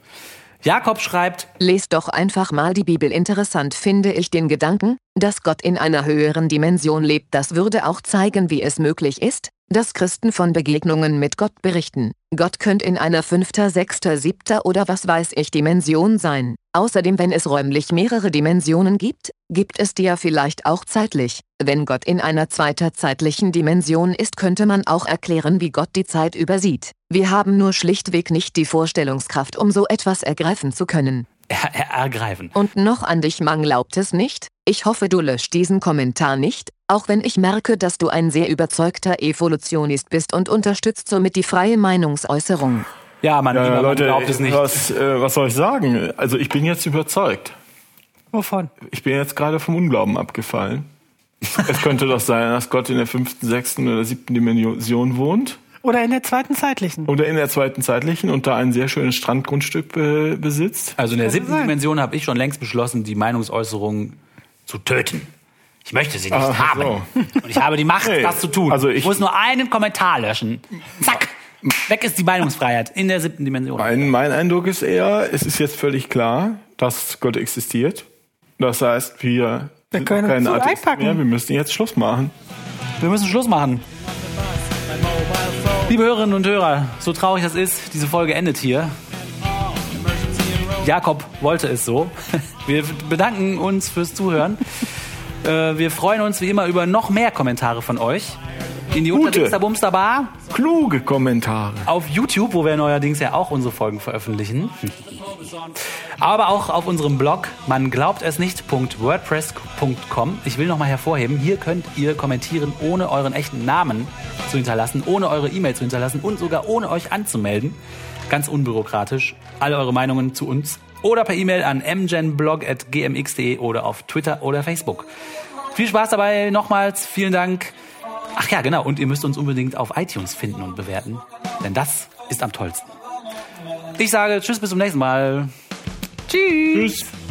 Jakob schreibt, Lest doch einfach mal die Bibel. Interessant finde ich den Gedanken, dass Gott in einer höheren Dimension lebt. Das würde auch zeigen, wie es möglich ist, dass Christen von Begegnungen mit Gott berichten. Gott könnte in einer fünfter, sechster, siebter oder was weiß ich Dimension sein. Außerdem, wenn es räumlich mehrere Dimensionen gibt, gibt es die ja vielleicht auch zeitlich. Wenn Gott in einer zweiter zeitlichen Dimension ist, könnte man auch erklären, wie Gott die Zeit übersieht. Wir haben nur schlichtweg nicht die Vorstellungskraft, um so etwas ergreifen zu können. Er, er, ergreifen. Und noch an dich, man glaubt es nicht. Ich hoffe, du löscht diesen Kommentar nicht, auch wenn ich merke, dass du ein sehr überzeugter Evolutionist bist und unterstützt somit die freie Meinungsäußerung. Ja, man, Äh, lieber, man Leute, glaubt es nicht. Was, äh, was soll ich sagen? Also ich bin jetzt überzeugt. Wovon? Ich bin jetzt gerade vom Unglauben abgefallen. (laughs) es könnte doch sein, dass Gott in der fünften, sechsten oder siebten Dimension wohnt. Oder in der zweiten zeitlichen. Oder in der zweiten zeitlichen und da ein sehr schönes Strandgrundstück äh, besitzt. Also in der siebten sein. Dimension habe ich schon längst beschlossen, die Meinungsäußerung zu töten. Ich möchte sie nicht Ach haben. so. Und ich habe die Macht, Nee, das zu tun. also ich- muss nur einen Kommentar löschen. Zack. Weg ist die Meinungsfreiheit in der siebten Dimension. Mein, mein Eindruck ist eher, es ist jetzt völlig klar, dass Gott existiert. Das heißt, wir, Wir können keine einpacken. mehr. Wir müssen jetzt Schluss machen. Wir müssen Schluss machen. Liebe Hörerinnen und Hörer, so traurig das ist, diese Folge endet hier. Jakob wollte es so. (laughs) Wir bedanken uns fürs Zuhören. Äh, Wir freuen uns wie immer über noch mehr Kommentare von euch. In die Gute. Unterdingster Bumster Bar. Kluge Kommentare. Auf YouTube, wo wir neuerdings ja auch unsere Folgen veröffentlichen. Aber auch auf unserem Blog man glaubt es nicht.wordpress.com. Ich will nochmal hervorheben, hier könnt ihr kommentieren, ohne euren echten Namen zu hinterlassen, ohne eure E-Mail zu hinterlassen und sogar ohne euch anzumelden. Ganz unbürokratisch. Alle eure Meinungen zu uns oder per E-Mail an mgenblog.gmx.de oder auf Twitter oder Facebook. Viel Spaß dabei, nochmals, vielen Dank. Ach ja, genau, und ihr müsst uns unbedingt auf iTunes finden und bewerten, denn das ist am tollsten. Ich sage Tschüss, bis zum nächsten Mal. Tschüss. Tschüss.